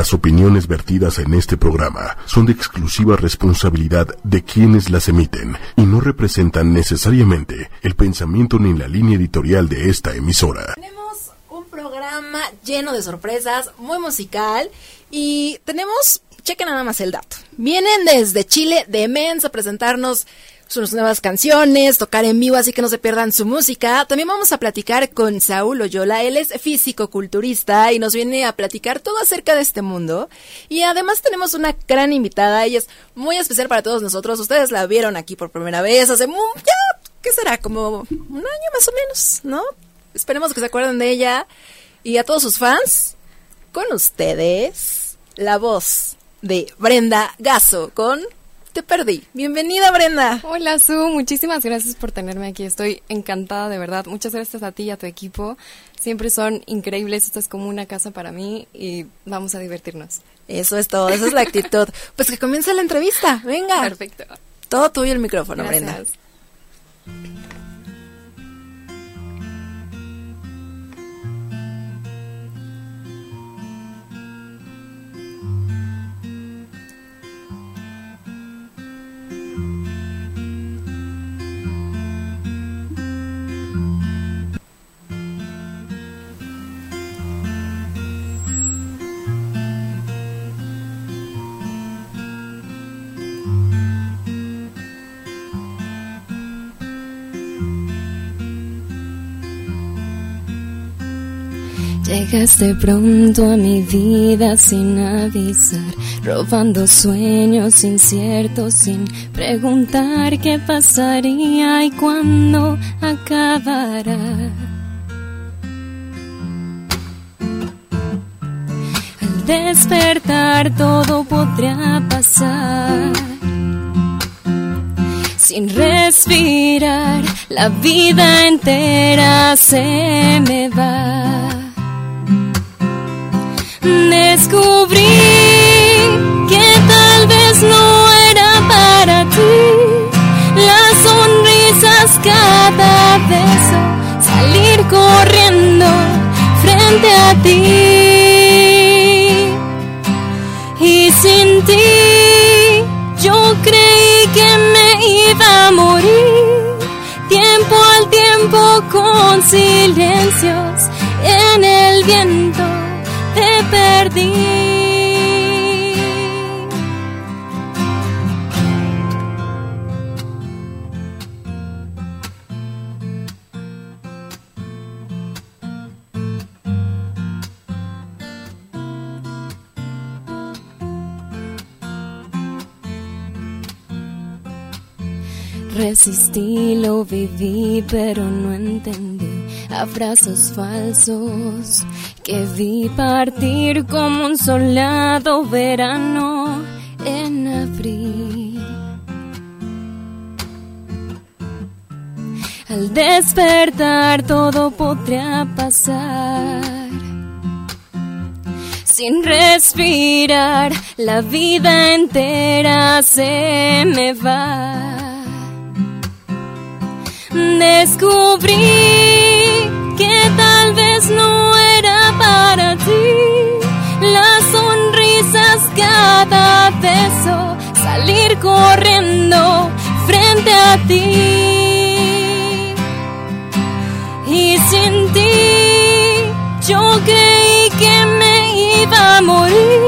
Las opiniones vertidas en este programa son de exclusiva responsabilidad de quienes las emiten y no representan necesariamente el pensamiento ni la línea editorial de esta emisora. Tenemos un programa lleno de sorpresas, muy musical y tenemos, chequen nada más el dato. Vienen desde Chile de Mens a presentarnos sus nuevas canciones, tocar en vivo, así que no se pierdan su música. También vamos a platicar con Saúl Oyola, él es físico-culturista y nos viene a platicar todo acerca de este mundo. Y además tenemos una gran invitada, ella es muy especial para todos nosotros. Ustedes la vieron aquí por primera vez hace ya, ¿qué será? Como un año más o menos, ¿no? Esperemos que se acuerden de ella. Y a todos sus fans, con ustedes, la voz de Brenda Gaso con te perdí. Bienvenida, Brenda. Hola, Su. Muchísimas gracias por tenerme aquí. Estoy encantada, de verdad. Muchas gracias a ti y a tu equipo. Siempre son increíbles. Esta es como una casa para mí y vamos a divertirnos. Eso es todo. Esa es la actitud. pues que comience la entrevista. Venga. Perfecto. Todo tuyo el micrófono, Brenda. Llegaste pronto a mi vida sin avisar, robando sueños inciertos sin preguntar qué pasaría y cuándo acabará. Al despertar todo podría pasar. Sin respirar, la vida entera se me va descubrí que tal vez no era para ti. Las sonrisas cada beso, salir corriendo frente a ti. Y sin ti yo creí que me iba a morir, tiempo al tiempo con silencios en el viento perdí. Resistí, lo viví, pero no entendí. Abrazos falsos que vi partir como un soldado verano en abril. Al despertar todo podría pasar. Sin respirar, la vida entera se me va. Descubrí que tal vez no para ti. Las sonrisas cada beso, salir corriendo frente a ti. Y sin ti, yo creí que me iba a morir.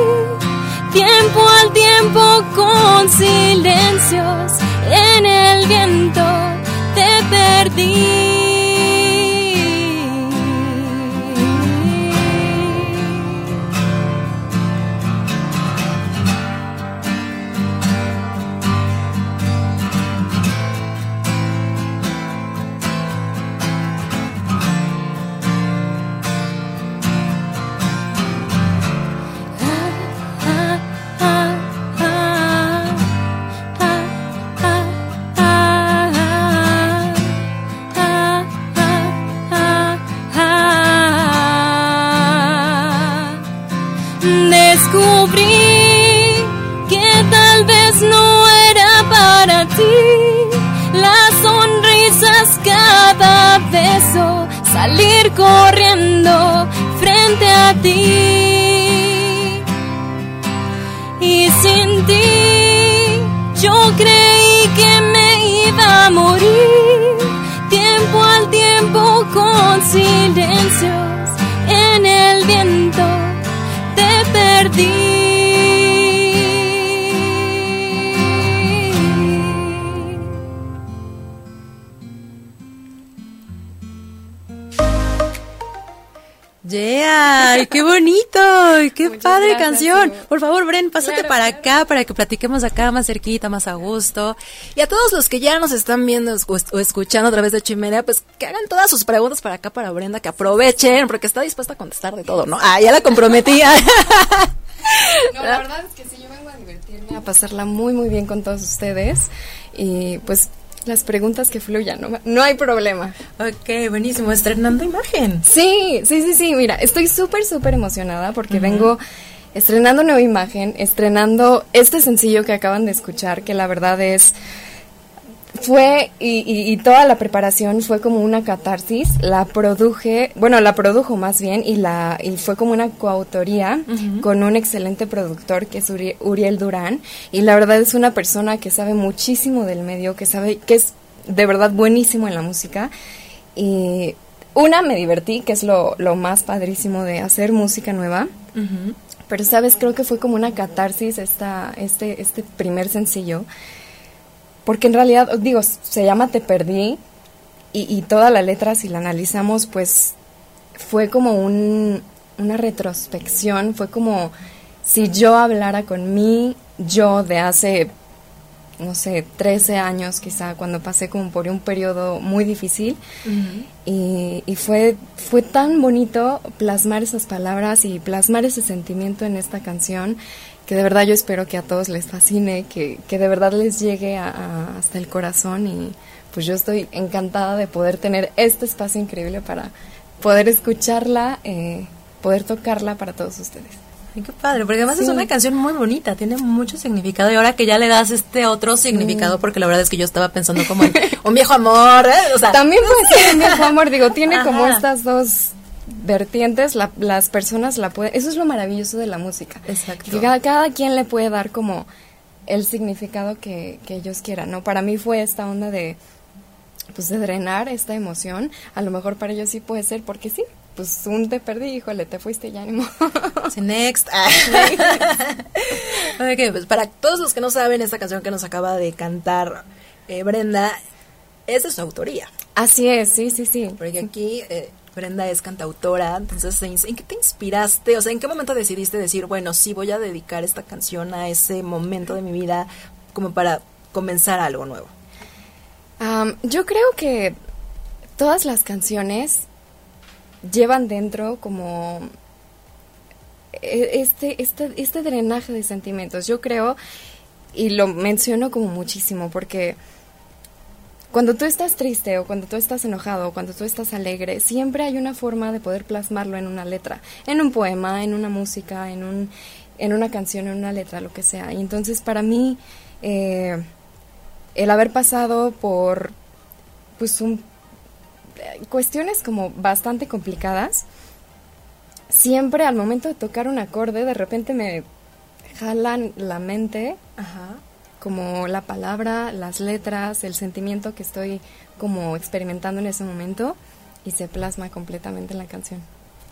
Tiempo al tiempo con silencios en el viento te perdí. Salir corriendo frente a ti. Yeah, qué bonito, qué Muchas padre gracias, canción. Por favor, Bren, pásate Claro, para claro. acá para que platiquemos acá más cerquita, más a gusto. Y a todos los que ya nos están viendo o, o escuchando a través de Chimenea, pues que hagan todas sus preguntas para acá, para Brenda, que aprovechen, porque está dispuesta a contestar de todo, ¿no? Ah, ya la comprometía. No, la verdad es que sí, yo vengo a divertirme, a pasarla muy, muy bien con todos ustedes. Y pues las preguntas que fluyan, no, no hay problema. Ok, buenísimo, estrenando imagen. Sí, sí, sí, sí, mira, estoy súper, súper emocionada porque vengo estrenando nueva imagen, estrenando este sencillo que acaban de escuchar, que la verdad es... Fue, y, y- y toda la preparación fue como una catarsis, la produje, bueno, la produjo más bien, y, la, y fue como una coautoría con un excelente productor que es Uri- Uriel Durán, y la verdad es una persona que sabe muchísimo del medio, que sabe, que es de verdad buenísimo en la música, y una, me divertí, que es lo, lo más padrísimo de hacer música nueva. Pero, ¿sabes? Creo que fue como una catarsis esta, este, este primer sencillo. Porque en realidad, digo, se llama Te Perdí. Y, y toda la letra, si la analizamos, pues fue como un, una retrospección. Fue como si yo hablara con mí, yo de hace no sé, 13 años quizá, cuando pasé como por un periodo muy difícil. y, y fue, fue tan bonito plasmar esas palabras y plasmar ese sentimiento en esta canción, que de verdad yo espero que a todos les fascine, que, que de verdad les llegue a- a- hasta el corazón y pues yo estoy encantada de poder tener este espacio increíble para poder escucharla, eh, poder tocarla para todos ustedes. Ay, qué padre, porque además es una canción muy bonita, tiene mucho significado y ahora que ya le das este otro significado, porque la verdad es que yo estaba pensando como en Un viejo amor, ¿eh? O sea, También puede ser un viejo amor, digo, tiene como estas dos vertientes, la- las personas la pueden, eso es lo maravilloso de la música. Exacto. Que cada, cada quien le puede dar como el significado que, que ellos quieran, ¿no? Para mí fue esta onda de, pues de drenar esta emoción, a lo mejor para ellos sí puede ser, porque sí, pues un te perdí, híjole, te fuiste ya ni modo. Sí, next. Ok, pues para todos los que no saben, esta canción que nos acaba de cantar eh, Brenda es de su autoría. Así es, sí, sí, sí. Porque aquí eh, Brenda es cantautora, entonces ¿en qué te inspiraste? O sea, ¿en qué momento decidiste decir, bueno, sí, voy a dedicar esta canción a ese momento de mi vida como para comenzar algo nuevo? Yo creo que todas las canciones llevan dentro como e- este, este, este drenaje de sentimientos. Yo creo, y lo menciono como muchísimo, porque cuando tú estás triste o cuando tú estás enojado o cuando tú estás alegre, siempre hay una forma de poder plasmarlo en una letra, en un poema, en una música, en, un, en una canción, en una letra, lo que sea. Y entonces para mí, eh, el haber pasado por pues un, eh, cuestiones como bastante complicadas, siempre al momento de tocar un acorde, de repente me jalan la mente Ajá. Como la palabra, las letras, el sentimiento que estoy como experimentando en ese momento y se plasma completamente en la canción.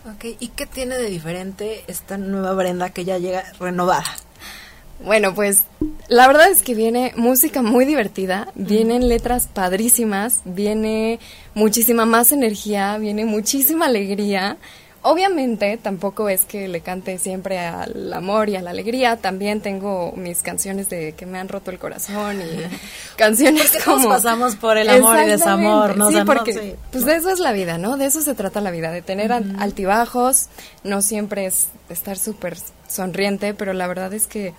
Ok, ¿y qué tiene de diferente esta nueva Brenda que ya llega renovada? Bueno, pues la verdad es que viene música muy divertida, vienen letras padrísimas, viene muchísima más energía, viene muchísima alegría. Obviamente tampoco es que le cante siempre al amor y a la alegría, también tengo mis canciones de que me han roto el corazón y canciones Porque todos como pasamos por el amor y desamor, ¿no? Sí, no, porque sí. pues de eso es la vida, ¿no? De eso se trata la vida, de tener al- altibajos, no siempre es estar súper sonriente, pero la verdad es que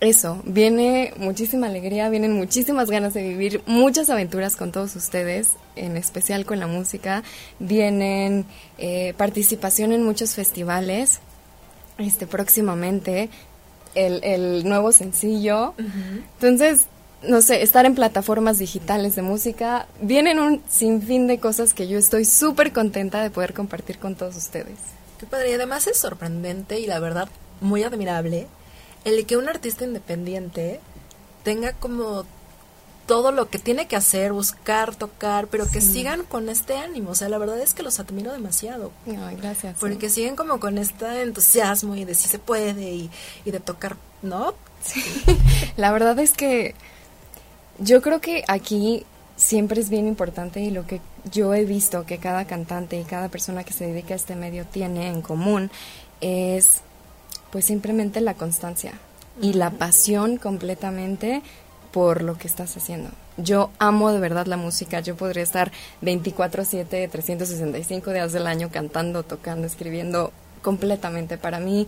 eso, viene muchísima alegría, vienen muchísimas ganas de vivir muchas aventuras con todos ustedes, en especial con la música, vienen eh, participación en muchos festivales, este próximamente, el, el nuevo sencillo, entonces, no sé, estar en plataformas digitales de música, vienen un sinfín de cosas que yo estoy súper contenta de poder compartir con todos ustedes. Qué padre, y además es sorprendente y la verdad muy admirable el que un artista independiente tenga como todo lo que tiene que hacer, buscar, tocar, pero que sigan con este ánimo. O sea, la verdad es que los admiro demasiado. Ay, gracias. sí. Porque siguen como con este entusiasmo y de si se puede y, y de tocar, ¿no? La verdad es que yo creo que aquí siempre es bien importante y lo que yo he visto que cada cantante y cada persona que se dedica a este medio tiene en común es pues simplemente la constancia y la pasión completamente por lo que estás haciendo. Yo amo de verdad la música, yo podría estar 24/7, 365 días del año cantando, tocando, escribiendo completamente. Para mí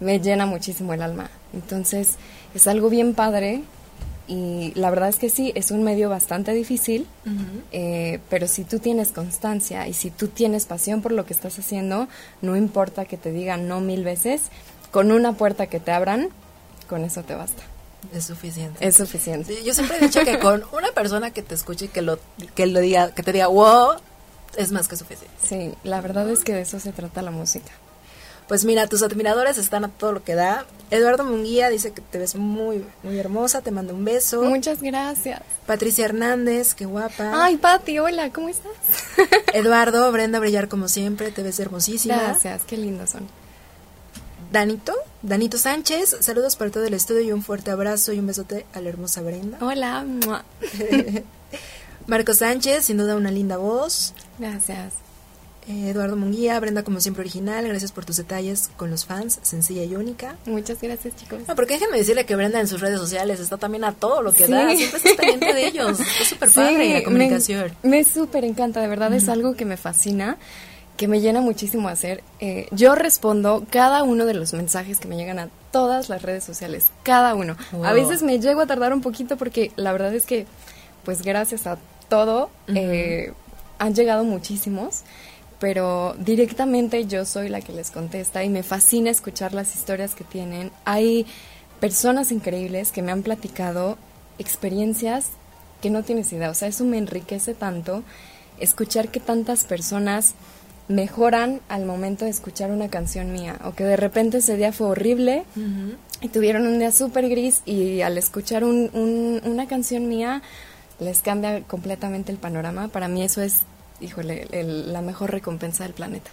me llena muchísimo el alma. Entonces es algo bien padre y la verdad es que sí, es un medio bastante difícil, eh, pero si tú tienes constancia y si tú tienes pasión por lo que estás haciendo, no importa que te digan no mil veces, con una puerta que te abran, con eso te basta. Es suficiente. Es suficiente. Sí, yo siempre he dicho que con una persona que te escuche y que lo, que lo diga, que te diga wow, es más que suficiente. Sí, la verdad es que de eso se trata la música. Pues mira, tus admiradores están a todo lo que da. Eduardo Munguía dice que te ves muy, muy hermosa, te manda un beso. Muchas gracias. Patricia Hernández, qué guapa. Ay, Pati, hola, ¿cómo estás? Eduardo, Brenda Brillar como siempre, te ves hermosísima. Gracias, qué lindos son. Danito, Danito Sánchez, saludos para todo el estudio y un fuerte abrazo y un besote a la hermosa Brenda. Hola. Marco Sánchez, sin duda una linda voz. Gracias. Eh, Eduardo Munguía, Brenda como siempre original, gracias por tus detalles con los fans, sencilla y única. Muchas gracias, chicos. No, porque déjenme decirle que Brenda en sus redes sociales está también a todo lo que Sí. da, siempre está pendiente de ellos, está súper padre la comunicación. Me, me súper encanta, de verdad es algo que me fascina, que me llena muchísimo hacer. Eh, yo respondo cada uno de los mensajes que me llegan a todas las redes sociales, cada uno. A veces me llego a tardar un poquito porque la verdad es que, pues gracias a todo, eh, han llegado muchísimos. Pero directamente yo soy la que les contesta y me fascina escuchar las historias que tienen. Hay personas increíbles que me han platicado experiencias que no tienes idea. O sea, eso me enriquece tanto escuchar que tantas personas mejoran al momento de escuchar una canción mía o que de repente ese día fue horrible y tuvieron un día súper gris y al escuchar un- un- una canción mía les cambia completamente el panorama. Para mí eso es, híjole, el- la mejor recompensa del planeta.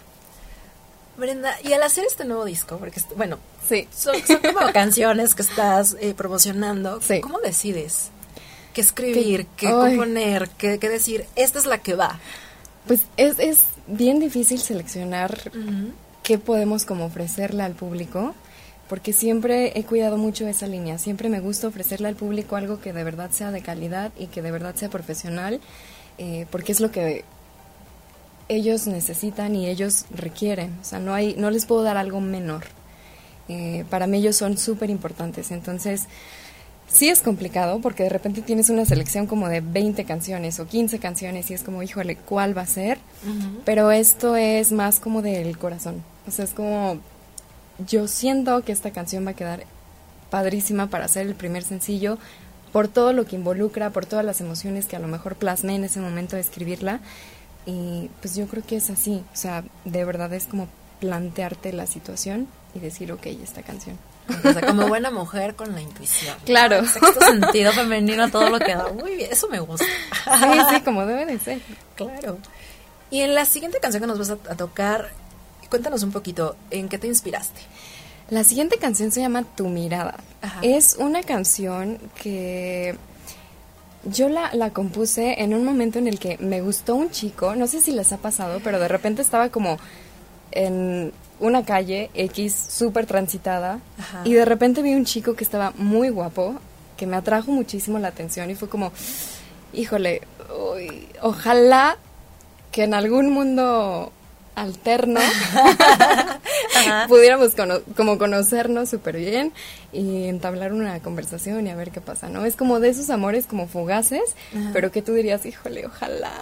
Brenda, y al hacer este nuevo disco, porque, bueno, Sí. son, son como canciones que estás eh, promocionando, Sí. ¿cómo decides qué escribir, qué, componer, qué, qué decir? Esta es la que va. Pues es, es bien difícil seleccionar qué podemos como ofrecerle al público, porque siempre he cuidado mucho esa línea, siempre me gusta ofrecerle al público algo que de verdad sea de calidad y que de verdad sea profesional, eh, porque es lo que ellos necesitan y ellos requieren, o sea, no, hay, no les puedo dar algo menor. Eh, para mí ellos son súper importantes, entonces sí es complicado porque de repente tienes una selección como de 20 canciones o 15 canciones y es como, híjole, ¿cuál va a ser? Pero esto es más como del corazón. O sea, es como, yo siento que esta canción va a quedar padrísima para ser el primer sencillo por todo lo que involucra, por todas las emociones que a lo mejor plasmé en ese momento de escribirla. Y pues yo creo que es así. O sea, de verdad es como plantearte la situación y decir, ok, esta canción. O sea, como buena mujer con la intuición. Claro. Sexto sentido femenino, todo lo que da. Muy bien, eso me gusta. Sí, sí, como debe de ser. Claro. Y en la siguiente canción que nos vas a, a tocar, cuéntanos un poquito, ¿en qué te inspiraste? La siguiente canción se llama Tu mirada. Ajá. Es una canción que yo la, la compuse en un momento en el que me gustó un chico, no sé si les ha pasado, pero de repente estaba como en una calle X súper transitada Ajá. y de repente vi un chico que estaba muy guapo, que me atrajo muchísimo la atención y fue como, híjole, uy, ojalá que en algún mundo alterno pudiéramos cono- como conocernos súper bien y entablar una conversación y a ver qué pasa, ¿no? Es como de esos amores como fugaces, pero que tú dirías, híjole, ojalá,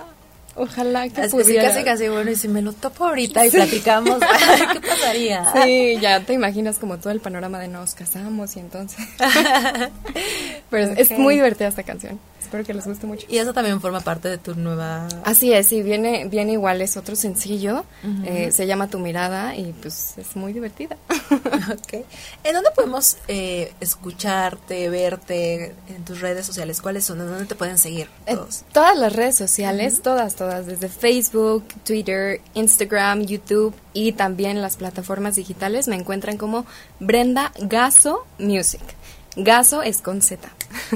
ojalá que Así, pudiera. casi, casi, bueno, y si me lo topo ahorita y platicamos, ¿qué pasaría? Sí, ya te imaginas como todo el panorama de nos casamos y entonces. Pero es- muy divertida esta canción. Espero que les guste mucho. Y eso también forma parte de tu nueva... Así es, sí, viene, viene igual, es otro sencillo, eh, se llama Tu Mirada y pues es muy divertida. ok. ¿En dónde podemos eh, escucharte, verte en tus redes sociales? ¿Cuáles son? ¿En dónde te pueden seguir En todos? todas las redes sociales, todas, todas, desde Facebook, Twitter, Instagram, YouTube y también las plataformas digitales me encuentran como Brenda Gaso Music. Gaso es con Z.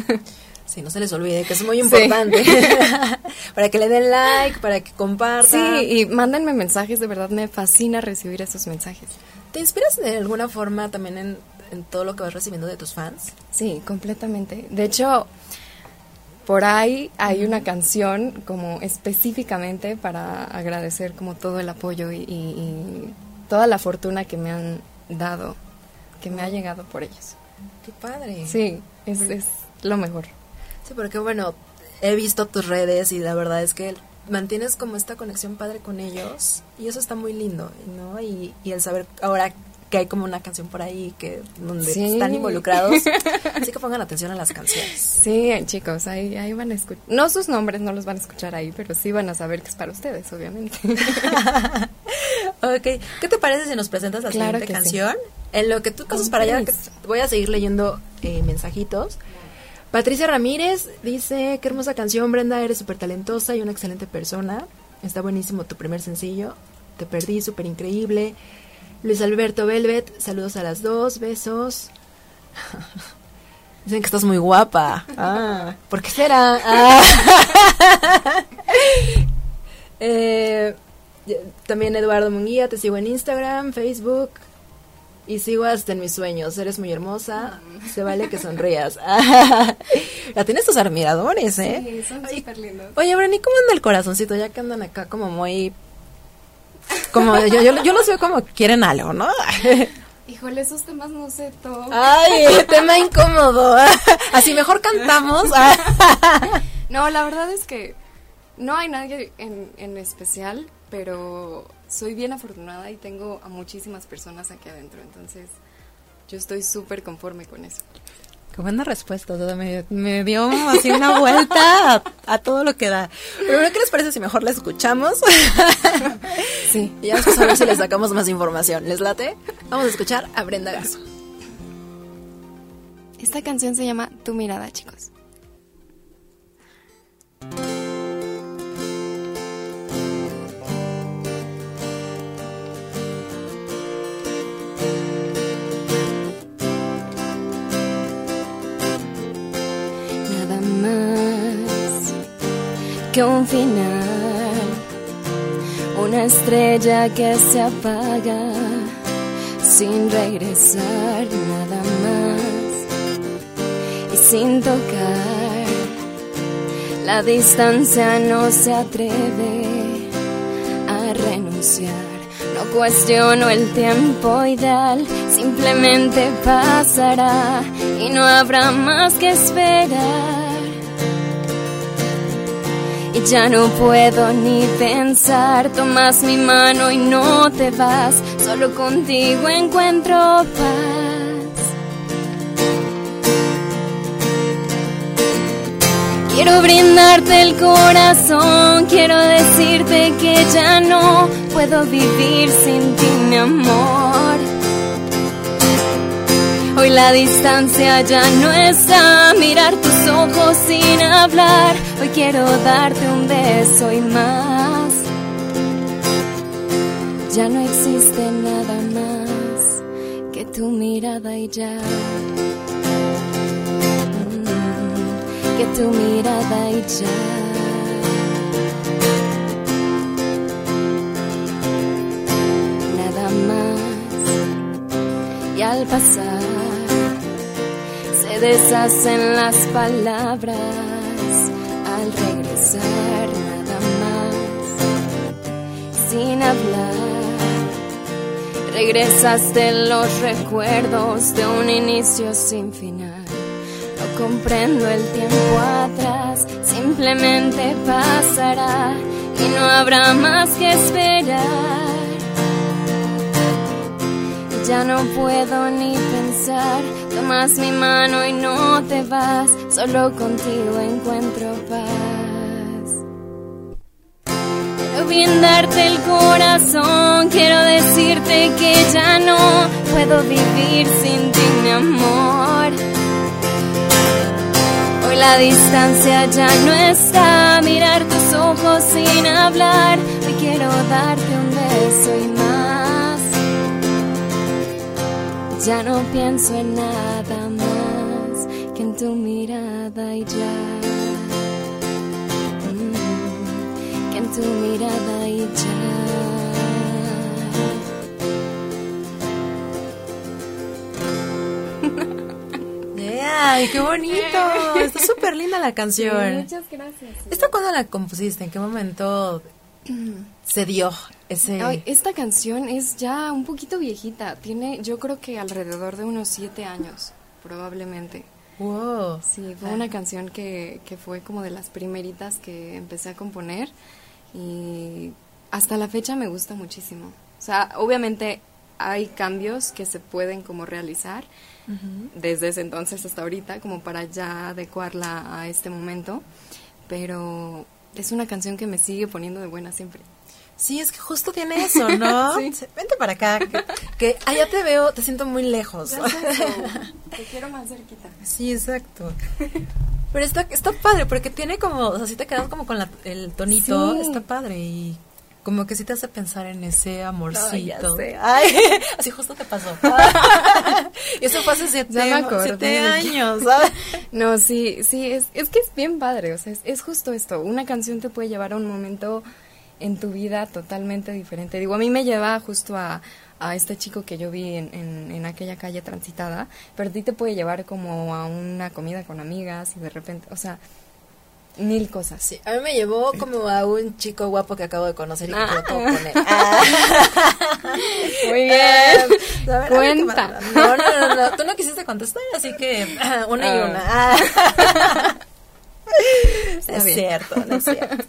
Sí, no se les olvide que es muy Sí. importante. para que le den like, para que Sí, compartan. y mándenme mensajes, de verdad me fascina recibir esos mensajes. ¿Te inspiras de alguna forma también en, en todo lo que vas recibiendo de tus fans? Sí, completamente. De hecho, por ahí hay una canción como específicamente para agradecer como todo el apoyo y, y- y toda la fortuna que me han dado, que me ha llegado por ellos. Qué padre. Sí, es, es lo mejor. Sí, porque bueno, he visto tus redes y la verdad es que mantienes como esta conexión padre con ellos y eso está muy lindo, ¿no? Y, y el saber ahora que hay como una canción por ahí que donde Sí. están involucrados, así que pongan atención a las canciones. Sí, chicos, ahí, ahí van a escuchar. No sus nombres no los van a escuchar ahí, pero sí van a saber que es para ustedes, obviamente. ok, ¿qué te parece si nos presentas la Claro siguiente sí. canción? En lo que tú pasas Con para allá, que voy a seguir leyendo eh, mensajitos. Patricia Ramírez dice, qué hermosa canción, Brenda, eres súper talentosa y una excelente persona. Está buenísimo tu primer sencillo. Te perdí, súper increíble. Luis Alberto Velvet, saludos a las dos, besos. Dicen que estás muy guapa. Ah, ¿por qué será? Ah. Eh, también Eduardo Munguía, te sigo en Instagram, Facebook y sigo hasta en mis sueños. Eres muy hermosa, se vale que sonrías. la tienes tus admiradores, ¿eh? son Ay, súper lindos. Oye, Brani, ¿cómo anda el corazoncito? Ya que andan acá como muy... Como yo, yo, yo los veo como quieren algo, ¿no? Híjole, esos temas no sé todo. Ay, tema incómodo. Así mejor cantamos. No, la verdad es que no hay nadie en, en especial, pero soy bien afortunada y tengo a muchísimas personas aquí adentro, entonces yo estoy súper conforme con eso. Qué buena respuesta, o sea, me, me dio así una vuelta a, a todo lo que da. Pero ¿qué les parece si mejor la escuchamos? Sí. y ya después a ver si les sacamos más información. ¿Les late? Vamos a escuchar a Brenda Garzo. Esta canción se llama Tu mirada, chicos. Un final, una estrella que se apaga sin regresar, nada más y sin tocar. La distancia no se atreve a renunciar. No cuestiono el tiempo ideal, simplemente pasará y no habrá más que esperar. Ya no puedo ni pensar, tomas mi mano y no te vas, solo contigo encuentro paz. Quiero brindarte el corazón, quiero decirte que ya no puedo vivir sin ti, mi amor. La distancia ya no está, mirar tus ojos sin hablar. Hoy quiero darte un beso y más. Ya no existe nada más que tu mirada y ya. Mm, Que tu mirada y ya. Nada más y al pasar deshacen las palabras al regresar nada más. Sin hablar regresaste los recuerdos de un inicio sin final. No comprendo el tiempo atrás simplemente pasará y no habrá más que esperar Ya no puedo ni pensar, tomas mi mano y no te vas, solo contigo encuentro paz. Quiero brindarte el corazón, quiero decirte que ya no puedo vivir sin ti, mi amor. Hoy la distancia ya no está, mirar tus ojos sin hablar, hoy quiero darte un beso y Ya no pienso en nada más que en tu mirada y ya. Mm, que en tu mirada y ¡Ay, qué bonito! Está súper linda la canción. Muchas gracias. ¿Esta cuándo la compusiste? ¿En qué momento se dio ese...? Ay, esta canción es ya un poquito viejita. Tiene, yo creo que alrededor de unos siete años, probablemente. Wow. Sí, fue una canción que, que fue como de las primeritas que empecé a componer y hasta la fecha me gusta muchísimo. O sea, obviamente hay cambios que se pueden como realizar desde ese entonces hasta ahorita como para ya adecuarla a este momento, pero es una canción que me sigue poniendo de buena siempre. Sí, es que justo tiene eso, ¿no? Sí. Vente para acá, que, que allá te veo, te siento muy lejos. Te quiero más cerquita. Sí, exacto. Pero está, está padre, porque tiene como, o sea, si te quedas como con la- el tonito, Sí. está padre y como que sí te hace pensar en ese amorcito. Sé. Ay, así justo te pasó. y eso fue hace siete, acordé siete años, ¿sabes? No, sí, sí, es, es que es bien padre, o sea, es, es justo esto, una canción te puede llevar a un momento en tu vida totalmente diferente. Digo, a mí me lleva justo a, a este chico que yo vi en, en, en aquella calle transitada, pero a ti te puede llevar como a una comida con amigas y de repente, o sea, mil cosas. Sí, a mí me llevó como a un chico guapo que acabo de conocer y que Ah. todo con él. Ah. Muy Eh, a ver, Cuenta. a ver. No, no, no, no, tú no quisiste contestar, así que ah, una y Ah. una. Ah. Es bien. cierto, no es cierto.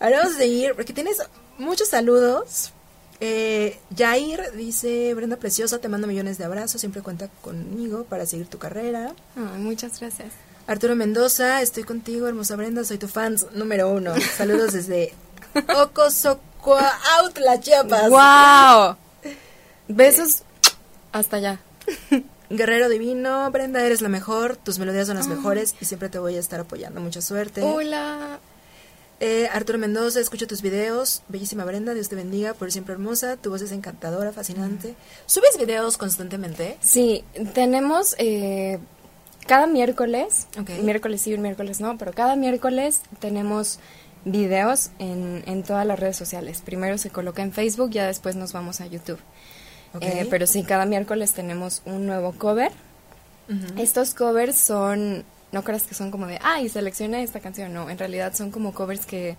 Ahora vamos a seguir, porque tienes muchos saludos. Eh, Jair dice, Brenda Preciosa, te mando millones de abrazos, siempre cuenta conmigo para seguir tu carrera. Muchas gracias. Arturo Mendoza, estoy contigo, hermosa Brenda, soy tu fan número uno. Saludos desde Ocosocuautla, Chiapas. ¡Wow! Besos hasta allá. Guerrero Divino, Brenda, eres la mejor, tus melodías son las mejores y siempre te voy a estar apoyando. Mucha suerte. Hola. Eh, Arturo Mendoza, escucho tus videos. Bellísima Brenda, Dios te bendiga, por siempre hermosa. Tu voz es encantadora, fascinante. ¿Subes videos constantemente? Sí, tenemos eh, cada miércoles, Ok. miércoles sí, un miércoles no, pero cada miércoles tenemos videos en, en todas las redes sociales. Primero se coloca en Facebook, ya después nos vamos a YouTube. Eh, pero sí, cada miércoles tenemos un nuevo cover. Estos covers son, no creas que son como de, ay, seleccioné esta canción, no, en realidad son como covers que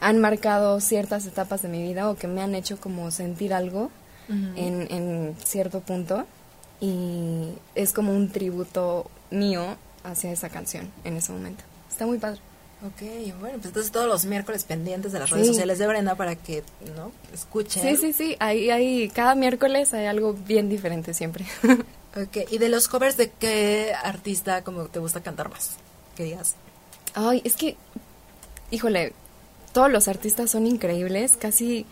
han marcado ciertas etapas de mi vida o que me han hecho como sentir algo en, en cierto punto y es como un tributo mío hacia esa canción en ese momento. Está muy padre. Ok, bueno, pues entonces todos los miércoles pendientes de las redes Sí. sociales de Brenda para que, ¿no? Escuchen. Sí, sí, sí, hay, hay, cada miércoles hay algo bien diferente siempre. Ok, y de los covers, ¿de qué artista como te gusta cantar más? Que digas. Ay, es que, híjole, todos los artistas son increíbles, casi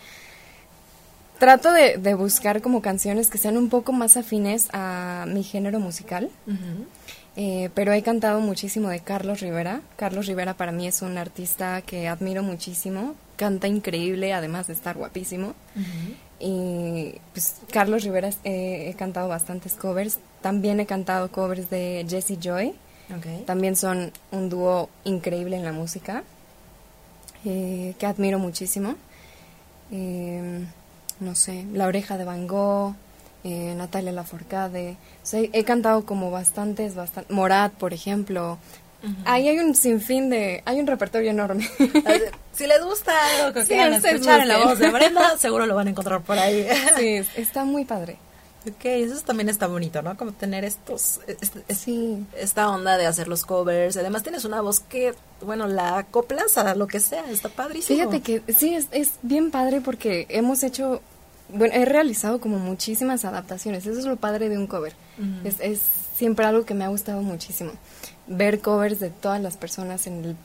trato de, de buscar como canciones que sean un poco más afines a mi género musical. Eh, pero he cantado muchísimo de Carlos Rivera. Carlos Rivera para mí es un artista que admiro muchísimo. Canta increíble, además de estar guapísimo. Y pues Carlos Rivera eh, he cantado bastantes covers. También he cantado covers de Jesse Joy. Ok. También son un dúo increíble en la música, eh, que admiro muchísimo. Eh, no sé, La Oreja de Van Gogh, eh, Natalia Lafourcade. O sea, he cantado como bastantes, bastante, Morat, por ejemplo. Ahí hay un sinfín de... Hay un repertorio enorme. Si les gusta algo que Sí, quieran escuchar en la voz de Brenda, seguro lo van a encontrar por ahí. sí, es- está muy padre. ok, eso también está bonito, ¿no? Como tener estos, este- es- Sí. esta onda de hacer los covers. Además tienes una voz que, bueno, la acoplas a lo que sea, está padrísimo. Fíjate que sí, es, es bien padre porque hemos hecho bueno, he realizado como muchísimas adaptaciones. Eso es lo padre de un cover. es, es siempre algo que me ha gustado muchísimo. Ver covers de todas las personas en el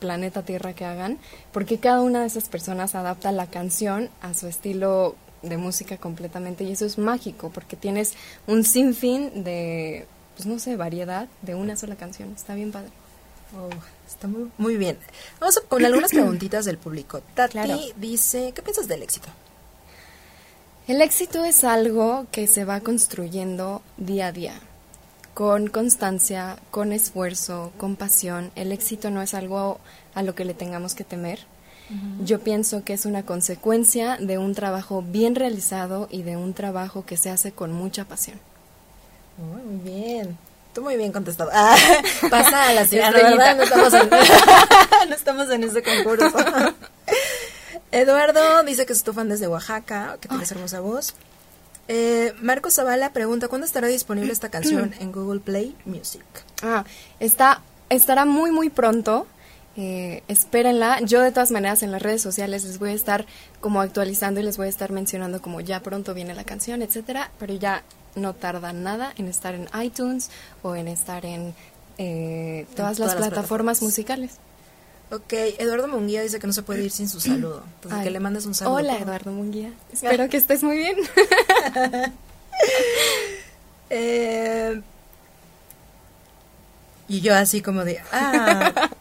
planeta Tierra que hagan, porque cada una de esas personas adapta la canción a su estilo de música completamente y eso es mágico porque tienes un sinfín de, pues no sé, variedad de una sola canción. Está bien padre. Oh, está muy, muy bien. Vamos a- con algunas preguntitas del público. Tati Claro. dice, ¿qué piensas del éxito? El éxito es algo que se va construyendo día a día, con constancia, con esfuerzo, con pasión. El éxito no es algo a lo que le tengamos que temer. Yo pienso que es una consecuencia de un trabajo bien realizado y de un trabajo que se hace con mucha pasión. Muy, muy bien. Tú muy bien contestado. Ah, pasa a la siguiente. ¿verdad? No estamos en, no estamos en ese concurso. Eduardo dice que es tu fan desde Oaxaca, que tienes hermosa voz. Eh, Marco Zavala pregunta, ¿cuándo estará disponible esta canción en Google Play Music? Ah, está, estará muy, muy pronto. Eh, espérenla. Yo de todas maneras en las redes sociales les voy a estar como actualizando y les voy a estar mencionando como ya pronto viene la canción, etcétera. Pero ya no tarda nada en estar en iTunes o en estar en eh, todas, todas las, las plataformas, plataformas. musicales. Ok, Eduardo Munguía dice que no se puede ir sin su saludo. Entonces, Ay. que le mandes un saludo. Hola. Eduardo Munguía. Espero que estés muy bien. Eh, y yo así como de, ah.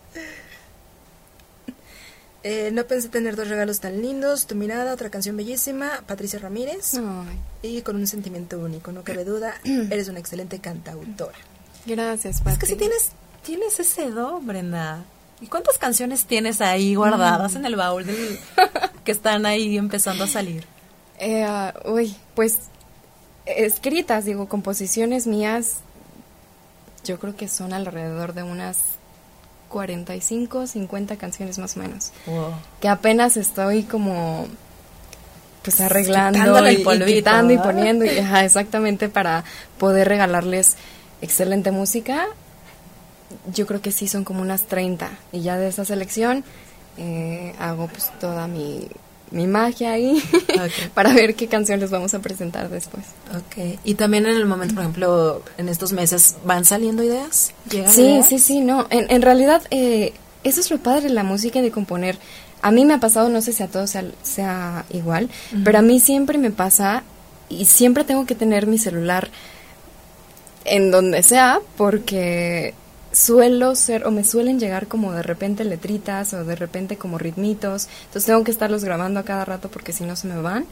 Eh, no pensé tener dos regalos tan lindos, tu mirada, otra canción bellísima, Patricia Ramírez, Ay, y con un sentimiento único, no cabe duda, eres una excelente cantautora. gracias, Pati. Es que si tienes, tienes ese do, Brenda. ¿Y cuántas canciones tienes ahí guardadas en el baúl del- que están ahí empezando a salir? Eh, ah, uy, pues escritas, digo, composiciones mías, yo creo que son alrededor de unas 45, 50 canciones más o menos. Wow. Que apenas estoy como pues arreglando Quitándole el y, polvito, y poniendo, y, ajá, exactamente para poder regalarles excelente música. Yo creo que sí son como unas 30 y ya de esa selección eh, hago pues toda mi, mi magia ahí para ver qué canción les vamos a presentar después. Ok. Y también en el momento, por ejemplo, en estos meses, ¿van saliendo ideas? ¿Llegan Sí, ideas? sí, sí, no. En, en realidad, eh, eso es lo padre de la música y de componer. A mí me ha pasado, no sé si a todos sea, sea igual, pero a mí siempre me pasa y siempre tengo que tener mi celular en donde sea porque suelo ser o me suelen llegar como de repente letritas o de repente como ritmitos, entonces tengo que estarlos grabando a cada rato porque si no se me van.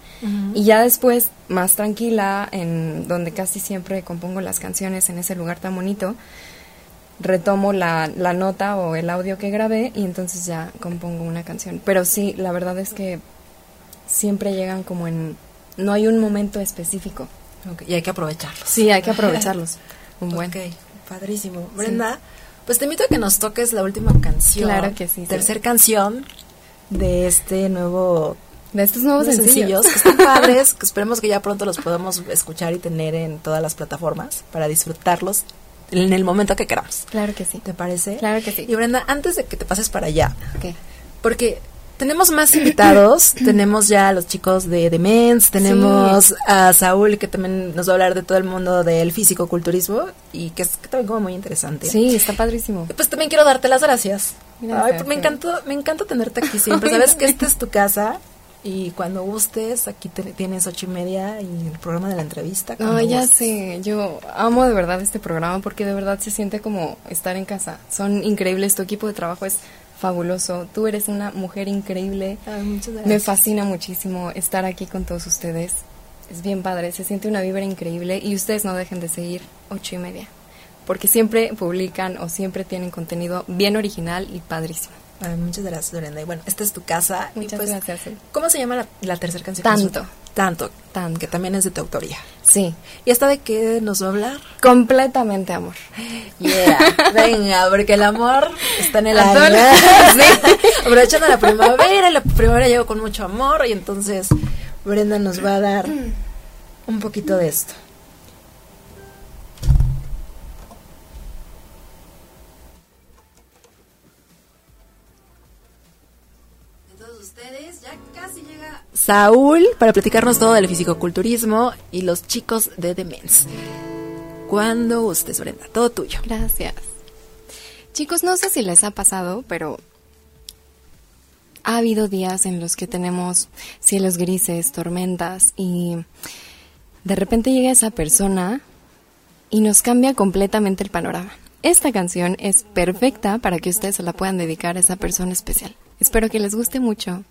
Y ya después, más tranquila, en donde casi siempre compongo las canciones en ese lugar tan bonito, retomo la, la nota o el audio que grabé y entonces ya compongo una canción. Pero sí, la verdad es que siempre llegan como en... No hay un momento específico. Y hay que aprovecharlos. Sí, hay que aprovecharlos. Un buen. Padrísimo. Brenda, pues te invito a que nos toques la última canción. Claro que sí, sí. Tercer canción de este nuevo De estos nuevos sencillos. que están padres, que esperemos que ya pronto los podamos escuchar y tener en todas las plataformas para disfrutarlos en el momento que queramos. Claro que sí. ¿Te parece? Claro que sí. Y Brenda, antes de que te pases para allá, Ok. porque tenemos más invitados, tenemos ya a los chicos de Demens, tenemos a Saúl que también nos va a hablar de todo el mundo del físico-culturismo y que es que también como muy interesante. Sí, está padrísimo. Pues también quiero darte las gracias. Gracias, Ay, pues me encantó, me encanta tenerte aquí siempre. Sabes que esta es tu casa y cuando gustes aquí te- tienes ocho y media y el programa de la entrevista. No, ya gustes. sé, yo amo de verdad este programa porque de verdad se siente como estar en casa. Son increíbles, tu equipo de trabajo es fabuloso, tú eres una mujer increíble. Ay, muchas Me fascina muchísimo estar aquí con todos ustedes. Es bien padre, se siente una vibra increíble y ustedes no dejen de seguir ocho y media. Porque siempre publican o siempre tienen contenido bien original y padrísimo. Ay, muchas gracias, Lorena. Y bueno, esta es tu casa. y Muchas pues, gracias. ¿Cómo se llama la, la tercera canción? Tanto. Tanto. Tanto. Que también es de tu autoría. Sí, ¿Y esta de qué nos va a hablar? completamente amor. Yeah. Venga, porque el amor está en el aire. Aprovechando la primavera, y la primavera llegó con mucho amor y entonces Brenda nos va a dar un poquito de esto. Ustedes. Ya casi llega Saúl para platicarnos todo del fisicoculturismo y los chicos de Demens. Cuando usted, Brenda, todo tuyo. Gracias. Chicos, no sé si les ha pasado, pero ha habido días en los que tenemos cielos grises, tormentas y de repente llega esa persona y nos cambia completamente el panorama. Esta canción es perfecta para que ustedes se la puedan dedicar a esa persona especial. Espero que les guste mucho.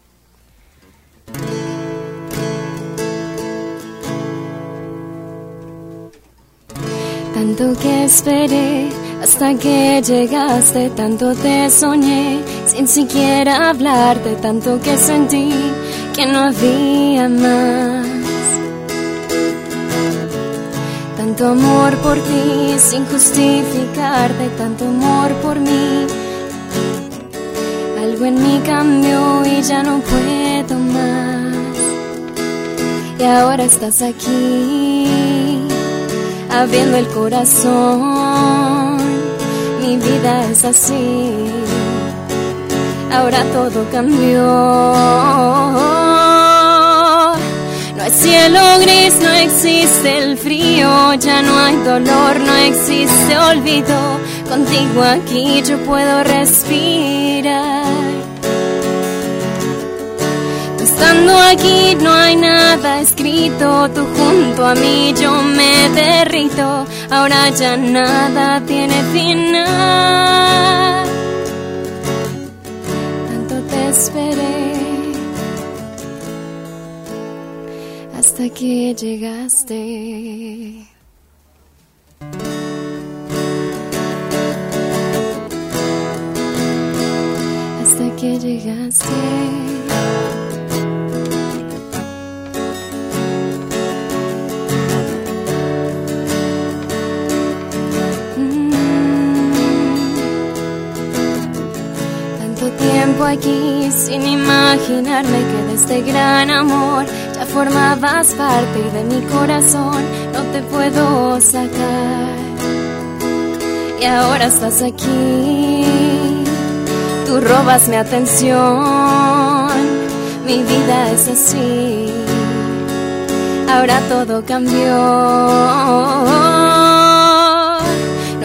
Tanto que esperé hasta que llegaste, tanto te soñé sin siquiera hablarte, tanto que sentí que no había más. Tanto amor por ti sin justificarte, tanto amor por mí. Algo en mí cambió y ya no puedo más. Y ahora estás aquí, abriendo el corazón. Mi vida es así, ahora todo cambió. No hay cielo gris, no existe el frío, ya no hay dolor, no existe olvido. Contigo aquí yo puedo respirar. Estando aquí no hay nada escrito, tú junto a mí yo me derrito. Ahora ya nada tiene final. Tanto te esperé. hasta que llegaste. Hasta que llegaste. Aquí sin imaginarme que de este gran amor ya formabas parte de mi corazón, no te puedo sacar. Y ahora estás aquí, tú robas mi atención, mi vida es así, ahora todo cambió.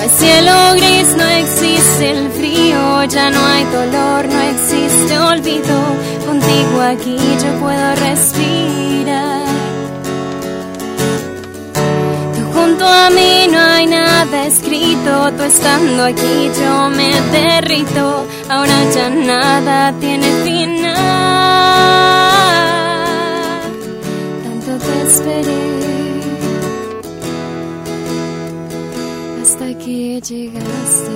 Hay cielo gris, no existe el frío, ya no hay dolor, no existe olvido. Contigo aquí yo puedo respirar. Tú junto a mí no hay nada escrito, tú estando aquí yo me derrito. Ahora ya nada tiene final. Tanto te esperé. Que llegaste.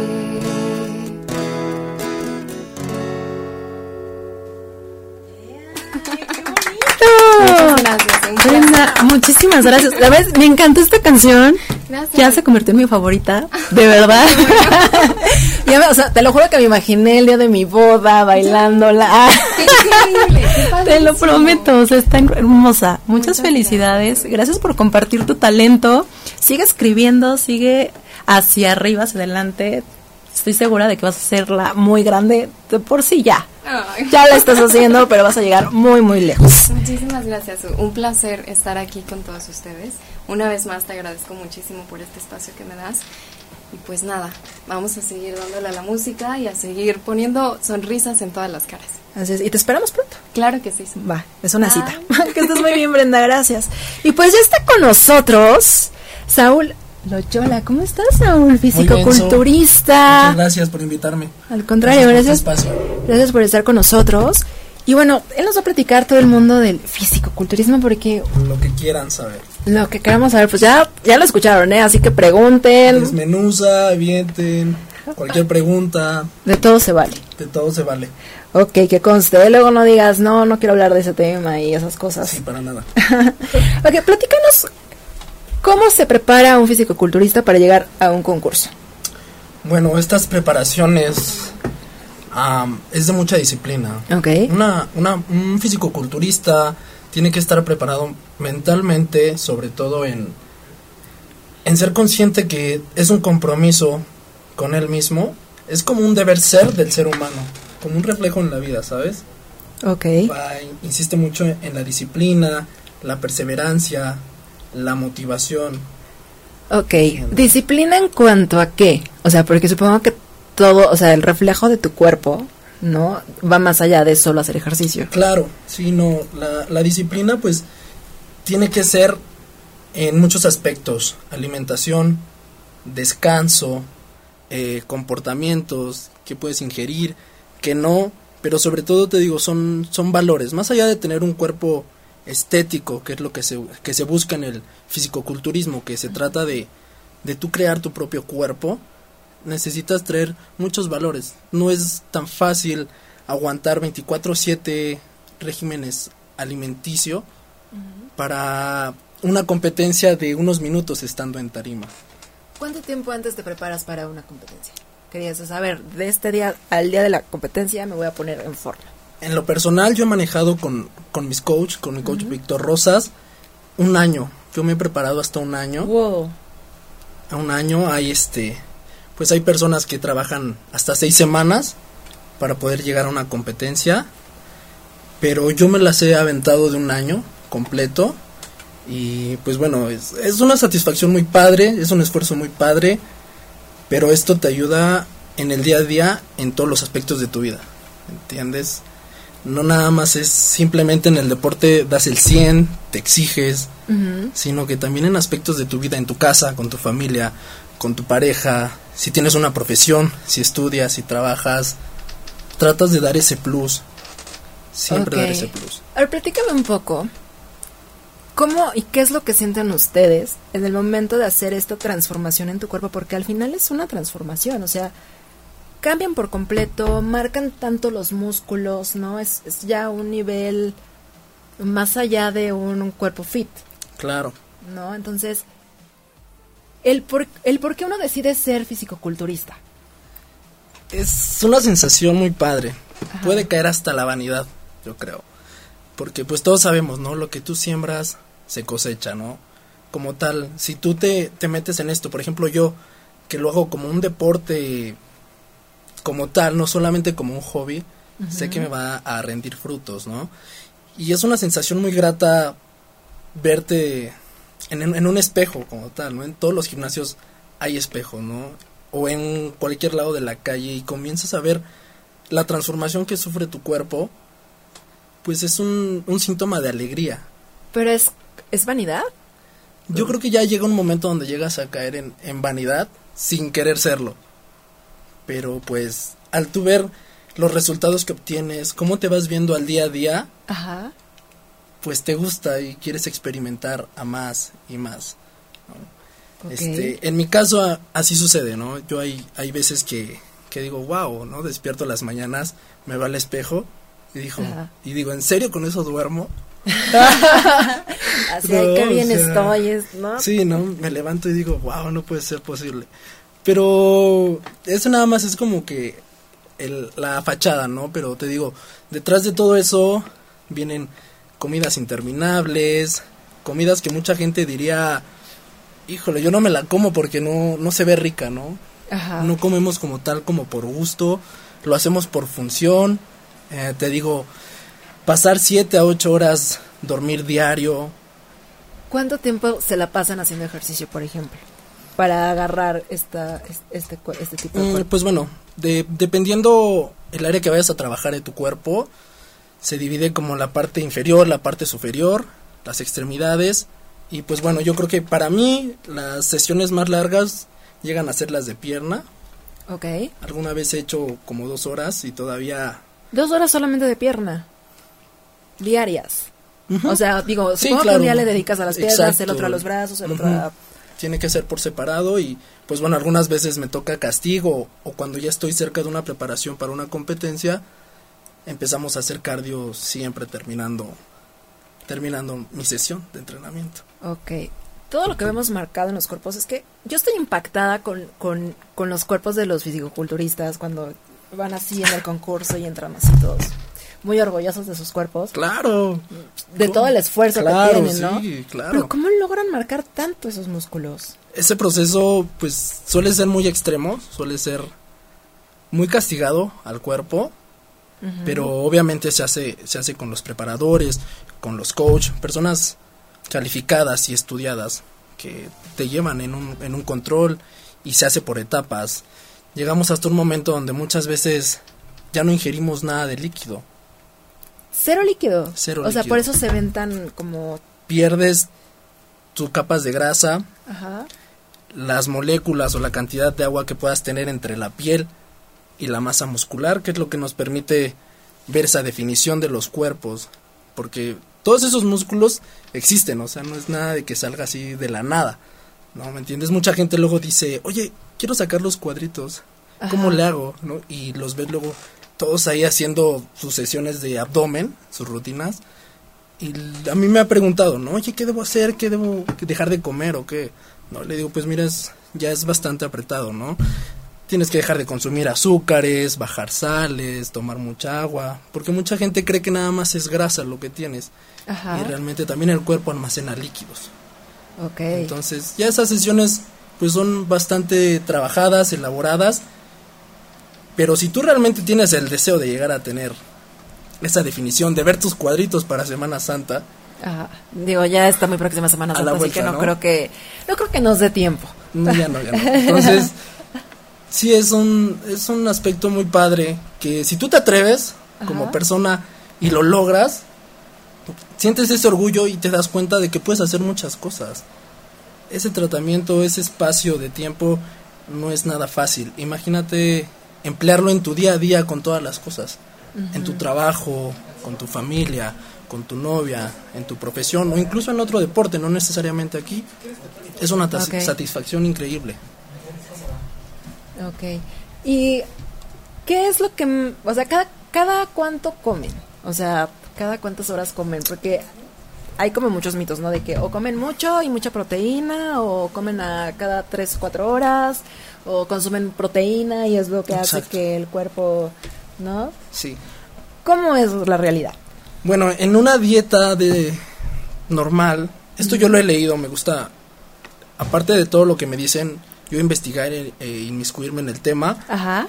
Brenda, muchísimas gracias. La verdad, me encantó esta canción. Gracias. Ya se convirtió en mi favorita, de verdad. ya me- o sea, te lo juro que me imaginé el día de mi boda bailándola. Qué increíble, qué te lo prometo, o sea, está hermosa. Muchas felicidades. Gracias por compartir tu talento. Sigue escribiendo, sigue hacia arriba, hacia adelante. Estoy segura de que vas a hacerla muy grande de por sí ya. Ay. Ya la estás haciendo, pero vas a llegar muy, muy lejos. Muchísimas gracias. Un placer estar aquí con todos ustedes. Una vez más te agradezco muchísimo por este espacio que me das. Y pues nada, vamos a seguir dándole a la música y a seguir poniendo sonrisas en todas las caras. Así es, y te esperamos pronto. Claro que sí. Va, es una Ah. cita. que estés muy bien, Brenda, gracias. Y pues ya está con nosotros Saúl Loyola. ¿Cómo estás, Saúl? Físico-culturista. Muchas gracias por invitarme. Al contrario, gracias. este. Gracias por estar con nosotros. Y bueno, él nos va a platicar todo el mundo del físico-culturismo porque Lo que quieran saber. lo que queramos saber, pues ya, ya lo escucharon, ¿eh? Así que pregunten. Desmenuza, avienten, cualquier pregunta, De todo se vale. de todo se vale. Ok, que conste. Luego no digas, no, no quiero hablar de ese tema y esas cosas. Sí, para nada. ok, platícanos cómo se prepara un fisicoculturista para llegar a un concurso. Bueno, estas preparaciones am, es de mucha disciplina. Ok. Una, una, un fisicoculturista tiene que estar preparado mentalmente, sobre todo en, en ser consciente que es un compromiso con él mismo. Es como un deber ser del ser humano, como un reflejo en la vida, ¿sabes? Ok. Va- insiste mucho en la disciplina, la perseverancia, la motivación. Ok. Disciplina en cuanto a qué? O sea, porque supongo que todo, o sea, el reflejo de tu cuerpo, ¿no? Va más allá de solo hacer ejercicio. Claro, sí, no, la, la disciplina pues tiene que ser en muchos aspectos, alimentación, descanso, eh, comportamientos, que puedes ingerir, que no, pero sobre todo te digo, son, son valores, más allá de tener un cuerpo estético, que es lo que se, que se busca en el fisicoculturismo, que se trata de, de tú crear tu propio cuerpo, necesitas traer muchos valores. No es tan fácil aguantar 24/7 regímenes alimenticios para una competencia de unos minutos estando en tarima. ¿Cuánto tiempo antes te preparas para una competencia? Querías saber, de este día al día de la competencia me voy a poner en forma. En lo personal yo he manejado con, con mis coach, con mi coach Víctor Rosas, un año. Yo me he preparado hasta un año. Wow. A un año hay este, pues hay personas que trabajan hasta seis semanas para poder llegar a una competencia. Pero yo me las he aventado de un año completo. Y pues bueno, es, es una satisfacción muy padre, es un esfuerzo muy padre. Pero esto te ayuda en el día a día en todos los aspectos de tu vida. ¿Entiendes? No nada más es simplemente en el deporte das el 100, te exiges, sino que también en aspectos de tu vida, en tu casa, con tu familia, con tu pareja, si tienes una profesión, si estudias, si trabajas, tratas de dar ese plus. Siempre dar ese plus. A ver, platícame un poco. ¿Cómo y qué es lo que sienten ustedes en el momento de hacer esta transformación en tu cuerpo? Porque al final es una transformación, o sea, cambian por completo, marcan tanto los músculos, ¿no? Es, es ya un nivel más allá de un, un cuerpo fit, Claro. ¿no? Entonces, el por, el por qué uno decide ser fisicoculturista. Es una sensación muy padre. Puede caer hasta la vanidad, yo creo. Porque pues todos sabemos, ¿no? Lo que tú siembras se cosecha, ¿no? Como tal, si tú te, te metes en esto, por ejemplo yo, que lo hago como un deporte como tal, no solamente como un hobby, sé que me va a rendir frutos, ¿no? Y es una sensación muy grata verte en, en- en un espejo como tal, ¿no? En todos los gimnasios hay espejo, ¿no? O en cualquier lado de la calle y comienzas a ver la transformación que sufre tu cuerpo, pues es un, un síntoma de alegría. Pero es, ¿es vanidad? Yo creo que ya llega un momento donde llegas a caer en, en vanidad sin querer serlo. Pero pues al tú ver los resultados que obtienes, cómo te vas viendo al día a día, Ajá. pues te gusta y quieres experimentar a más y más. Este, en mi caso así sucede, ¿no? Yo hay, hay veces que, que digo, wow, ¿no? Despierto las mañanas, me va al espejo y Ajá. y digo, ¿en serio con eso duermo? Así, No, o bien sea, estoy, es- ¿no? Sí, ¿no? Me levanto y digo, wow, no puede ser posible. Pero eso nada más es como que el, la fachada, ¿no? Pero te digo, detrás de todo eso vienen comidas interminables, comidas que mucha gente diría, híjole, yo no me la como porque no, no se ve rica, ¿no? Ajá. No comemos como tal, como por gusto, lo hacemos por función. Eh, te digo, pasar siete a ocho horas, dormir diario, ¿Cuánto tiempo se la pasan haciendo ejercicio, por ejemplo? Para agarrar esta, es- este, este tipo de Mm, cuerpo. Pues bueno, de- dependiendo el área que vayas a trabajar de tu cuerpo, se divide como la parte inferior, la parte superior, las extremidades. Y pues bueno, yo creo que para mí las sesiones más largas llegan a ser las de pierna. Ok. Alguna vez he hecho como dos horas y todavía... Dos horas solamente de pierna. Diarias. O sea, digo, Sí, supongo que claro. un día le dedicas a las piernas, el Exacto. otro a los brazos, el otro a... Tiene que ser por separado y pues bueno, algunas veces me toca castigo o cuando ya estoy cerca de una preparación para una competencia, empezamos a hacer cardio siempre terminando terminando mi sesión de entrenamiento. Ok. Todo lo que vemos marcado en los cuerpos es que yo estoy impactada con, con, con los cuerpos de los fisicoculturistas cuando van así en el concurso y entran así todos muy orgullosos de sus cuerpos, Claro. de todo el esfuerzo Claro, que tienen, ¿no? sí, claro. Pero ¿cómo logran marcar tanto esos músculos? Ese proceso pues suele ser muy extremo, suele ser muy castigado al cuerpo, Pero obviamente se hace, se hace con los preparadores, con los coach, personas calificadas y estudiadas que te llevan en un, en un control y se hace por etapas. Llegamos hasta un momento donde muchas veces ya no ingerimos nada de líquido. Cero líquido. Cero o sea, por eso se ven tan como... Pierdes tus capas de grasa, Ajá. las moléculas o la cantidad de agua que puedas tener entre la piel y la masa muscular, que es lo que nos permite ver esa definición de los cuerpos, porque todos esos músculos existen, o sea, no es nada de que salga así de la nada, ¿no? ¿Me entiendes? Mucha gente luego dice, oye, quiero sacar los cuadritos, ¿cómo Ajá. le hago? ¿no? Y los ves luego todos ahí haciendo sus sesiones de abdomen, sus rutinas, y a mí me ha preguntado, ¿no? Oye, ¿qué debo hacer? ¿Qué debo dejar de comer o qué? No, le digo, pues mira, es- ya es bastante apretado, ¿no? Tienes que dejar de consumir azúcares, bajar sales, tomar mucha agua, porque mucha gente cree que nada más es grasa lo que tienes Ajá. y realmente también el cuerpo almacena líquidos. Ok. Entonces, ya esas sesiones pues son bastante trabajadas, elaboradas, pero si tú realmente tienes el deseo de llegar a tener esa definición de ver tus cuadritos para Semana Santa, Ajá. Digo, ya está muy próxima Semana Santa, la así que vuelta, no, ¿no? creo que... No creo que nos dé tiempo. No, ya no, ya no. Entonces, sí es un, es un aspecto muy padre que si tú te atreves como persona y lo logras, sientes ese orgullo y te das cuenta de que puedes hacer muchas cosas. Ese tratamiento, ese espacio de tiempo no es nada fácil. Imagínate emplearlo en tu día a día con todas las cosas. En tu trabajo, con tu familia, con tu novia, en tu profesión o incluso en otro deporte, no necesariamente aquí. Es una satisfacción increíble. Ok. ¿Y qué es lo que... O sea, cada, cada cuánto comen? O sea, cada cuántas horas comen? Porque hay como muchos mitos, ¿no? De que o comen mucho y mucha proteína, o comen a cada 3 4 horas, o consumen proteína y es lo que hace que el cuerpo... ¿No? Sí. ¿Cómo es la realidad? Bueno, en una dieta de normal, esto yo lo he leído, me gusta, aparte de todo lo que me dicen, yo investigar e e inmiscuirme en el tema, Ajá.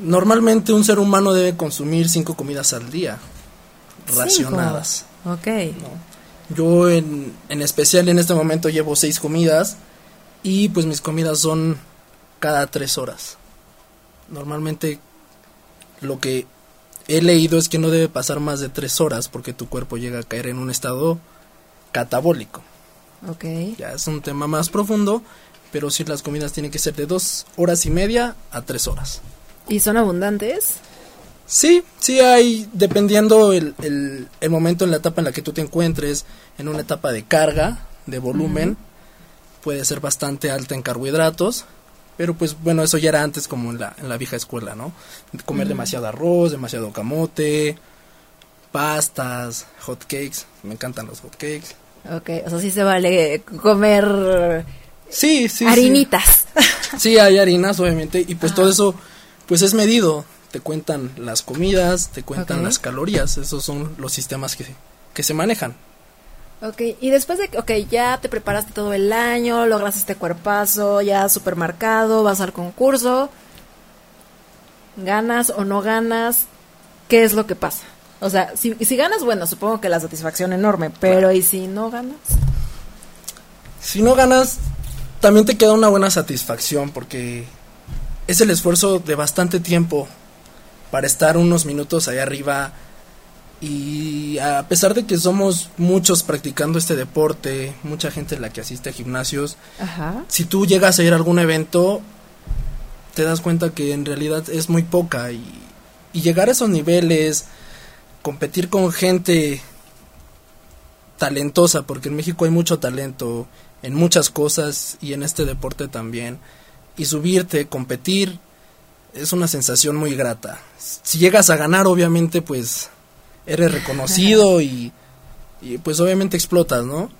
normalmente un ser humano debe consumir cinco comidas al día, racionadas. Ok. ¿no? Yo en, en especial en este momento llevo seis comidas y pues mis comidas son cada tres horas. Normalmente lo que he leído es que no debe pasar más de tres horas porque tu cuerpo llega a caer en un estado catabólico. Ok. Ya es un tema más profundo, pero sí las comidas tienen que ser de dos horas y media a tres horas. ¿Y son abundantes? Sí, sí hay, dependiendo el, el, el momento en la etapa en la que tú te encuentres, en una etapa de carga, de volumen, puede ser bastante alta en carbohidratos, pero pues bueno, eso ya era antes como en la, en la vieja escuela, ¿no? Comer demasiado arroz, demasiado camote, pastas, hot cakes, me encantan los hot cakes. Ok, o sea, sí se vale comer Sí, sí. harinitas. Sí, hay harinas, obviamente, y pues todo eso, pues es medido. Te cuentan las comidas, te cuentan las calorías, esos son los sistemas que, que se manejan. Ok, y después de que, ok, ya te preparaste todo el año, logras este cuerpazo, ya supermercado, vas al concurso, ganas o no ganas, ¿qué es lo que pasa? O sea, si, si ganas, bueno, supongo que la satisfacción enorme, pero ¿y si no ganas? Si no ganas, también te queda una buena satisfacción porque es el esfuerzo de bastante tiempo para estar unos minutos ahí arriba y a pesar de que somos muchos practicando este deporte, mucha gente la que asiste a gimnasios, Ajá. si tú llegas a ir a algún evento, te das cuenta que en realidad es muy poca y, y llegar a esos niveles, competir con gente talentosa, porque en México hay mucho talento en muchas cosas y en este deporte también, y subirte, competir, es una sensación muy grata. Si llegas a ganar, obviamente, pues eres reconocido y, y pues obviamente explotas, ¿no?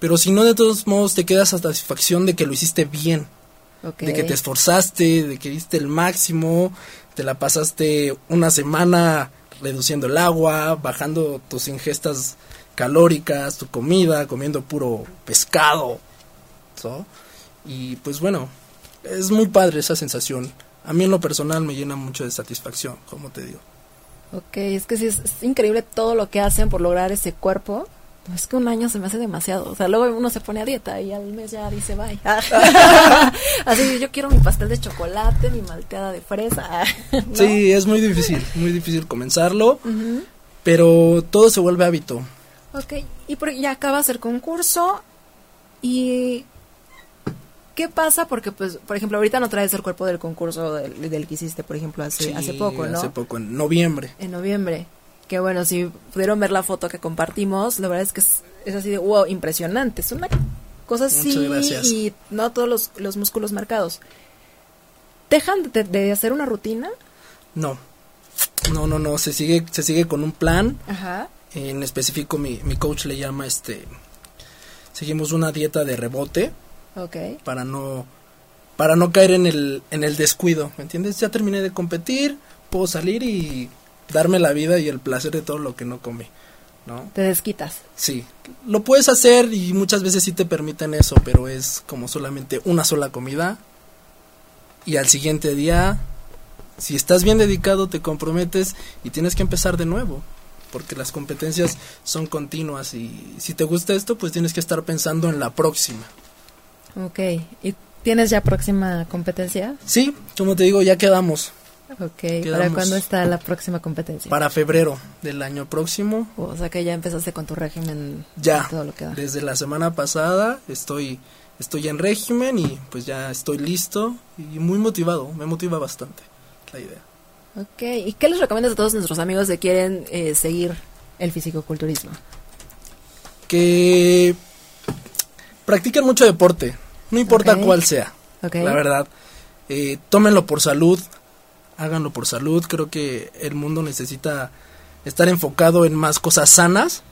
Pero si no, de todos modos te queda esa satisfacción de que lo hiciste bien, de que te esforzaste, de que diste el máximo, te la pasaste una semana reduciendo el agua, bajando tus ingestas calóricas, tu comida, comiendo puro pescado, ¿so? Y pues bueno, es muy padre esa sensación. A mí en lo personal me llena mucho de satisfacción, como te digo. Ok, es que sí, es, es increíble todo lo que hacen por lograr ese cuerpo. No, es que un año se me hace demasiado. O sea, luego uno se pone a dieta y al mes ya dice bye. Así, yo quiero mi pastel de chocolate, mi malteada de fresa. ¿no? Sí, es muy difícil, muy difícil comenzarlo, pero todo se vuelve hábito. Ok, y por- ya acabas el concurso y ¿qué pasa? Porque, pues, por ejemplo, ahorita no traes el cuerpo del concurso del, del que hiciste, por ejemplo, hace, Sí, hace poco, ¿no? Hace poco, en noviembre. En noviembre. Que bueno, si pudieron ver la foto que compartimos, la verdad es que es, es así de, wow, impresionante. Es una cosa así y no todos los, los músculos marcados. ¿Dejan de, de hacer una rutina? No, no, no, no, se sigue, se sigue con un plan. Ajá. En específico, mi, mi coach le llama este. Seguimos una dieta de rebote Ok. para no para no caer en el en el descuido, ¿me entiendes? Ya terminé de competir, puedo salir y darme la vida y el placer de todo lo que no comí, ¿no? Te desquitas. Sí, lo puedes hacer y muchas veces sí te permiten eso, pero es como solamente una sola comida y al siguiente día, si estás bien dedicado, te comprometes y tienes que empezar de nuevo, porque las competencias son continuas y si te gusta esto, pues tienes que estar pensando en la próxima. Ok. ¿Y tienes ya próxima competencia? Sí, como te digo, ya quedamos Ok. ¿Para cuándo está la próxima competencia? para febrero del año próximo. O sea que ya empezaste con tu régimen. Ya, y Todo lo que da. desde la semana pasada estoy estoy en régimen y pues ya estoy listo y muy motivado, me motiva bastante la idea. Ok. ¿Y qué les recomiendas a todos nuestros amigos que quieren eh, seguir el fisicoculturismo? Que practiquen mucho deporte, no importa cuál sea, Ok. la verdad. Eh, tómenlo por salud, háganlo por salud, creo que el mundo necesita estar enfocado en más cosas sanas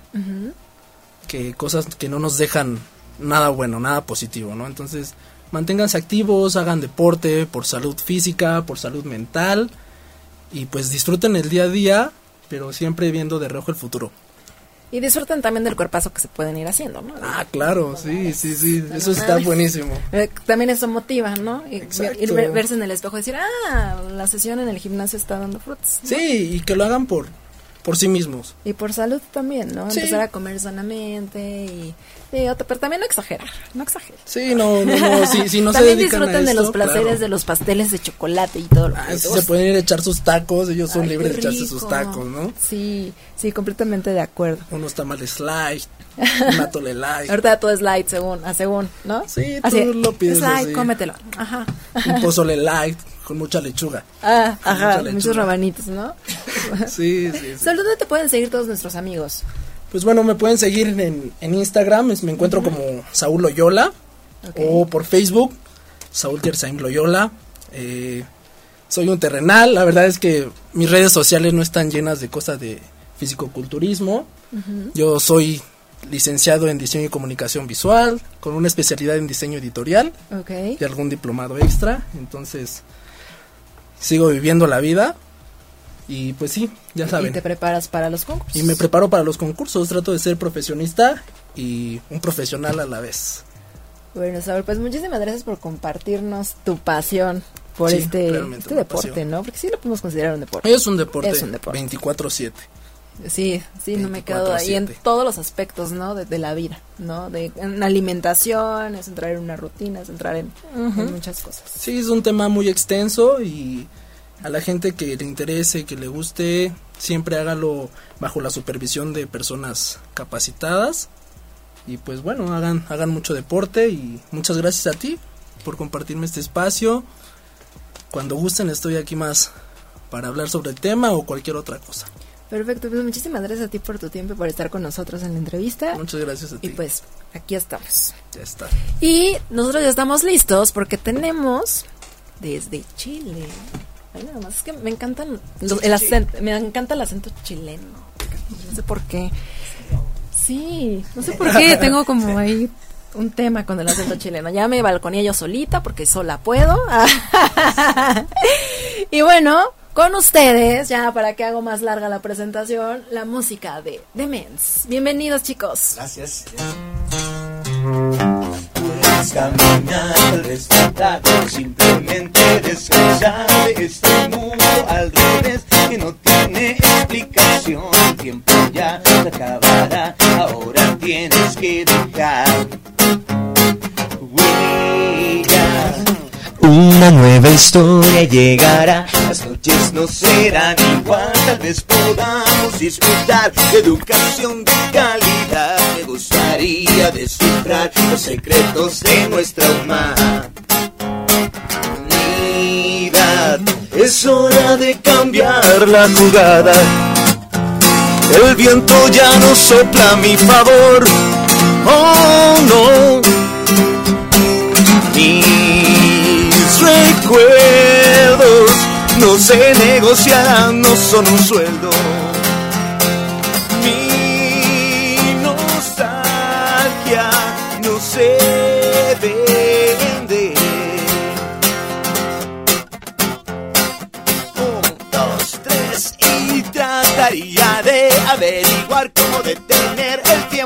que cosas que no nos dejan nada bueno, nada positivo, ¿no? Entonces, manténganse activos, hagan deporte por salud física, por salud mental y pues disfruten el día a día, pero siempre viendo de reojo el futuro. Y disfruten también del cuerpazo que se pueden ir haciendo, ¿no? Ah, claro, sí, sí, sí, eso está buenísimo. Eh, También eso motiva, ¿no? Y, y ver- verse en el espejo y decir, ah, la sesión en el gimnasio está dando frutos. ¿no? Sí, y que lo hagan por por sí mismos. Y por salud también, ¿no? Sí. Empezar a comer sanamente y... sí, otra- pero también no exagerar, no exagerar. Sí, no, no, no, si, si no se también dedican a disfruten de los placeres claro. de los pasteles de chocolate y todo lo Ah, que Uf, se pueden ir a echar sus tacos, ellos son ay, libres de echarse sus tacos, ¿no? Sí, sí, completamente de acuerdo. Unos tamales light, un atole light. Ahorita todo es light según, a según, ¿no? Sí, Así, tú lo pides Es light, así. cómetelo. Ajá. un pozole light con mucha lechuga. Ah, ajá, Mucha lechuga. muchos rabanitos, ¿no? Sí, sí, sí. Solo ¿Dónde te pueden seguir todos nuestros amigos? Pues bueno, me pueden seguir en, en Instagram, me encuentro como Saúl Loyola, Ok. o por Facebook, Saúl Terzaim Loyola. Eh, soy un terrenal, la verdad es que mis redes sociales no están llenas de cosas de fisicoculturismo. Yo soy licenciado en diseño y comunicación visual, con una especialidad en diseño editorial y algún diplomado extra, entonces sigo viviendo la vida y pues sí, ya Y saben. te preparas para los concursos. Y me preparo para los concursos, trato de ser profesionista y un profesional a la vez. Bueno, Saúl, pues muchísimas gracias por compartirnos tu pasión por Sí, este, este deporte, pasión. ¿no? Porque sí lo podemos considerar un deporte. Es un deporte, Es un deporte. 24/7. Sí, sí, no me quedo ahí en 24/7. todos los aspectos, ¿no? De, de la vida, ¿no? De en alimentación, es entrar en una rutina, es entrar en, en muchas cosas. Sí, es un tema muy extenso y a la gente que le interese, que le guste, siempre hágalo bajo la supervisión de personas capacitadas. Y pues bueno, hagan, hagan mucho deporte y muchas gracias a ti por compartirme este espacio. Cuando gusten estoy aquí más para hablar sobre el tema o cualquier otra cosa. Perfecto, pues muchísimas gracias a ti por tu tiempo y por estar con nosotros en la entrevista. Muchas gracias a ti. Y pues aquí estamos. ya está. Y nosotros ya estamos listos porque tenemos desde Chile. Ay, nada más, es que me encantan los- el acento, me encanta el acento chileno. No sé por qué. Sí, no sé por qué tengo como ahí un tema con el acento chileno. Ya me balconé yo solita porque sola puedo. y bueno, con ustedes, ya para que hago más larga la presentación, la música de Demens. Bienvenidos chicos. Gracias. Puedes caminar, respetar, simplemente descansar este mundo al revés que no tiene explicación. El tiempo ya se acabará, ahora tienes que dejar. Una nueva historia llegará no serán igual, tal vez podamos disfrutar de educación de calidad. Me gustaría descifrar los secretos de nuestra humanidad. Es hora de cambiar la jugada. El viento ya no sopla a mi favor. Oh no. Mis recuerdos no se negociarán, no son un sueldo. Mi nostalgia no se vende. Un, dos, tres y trataría de averiguar cómo detener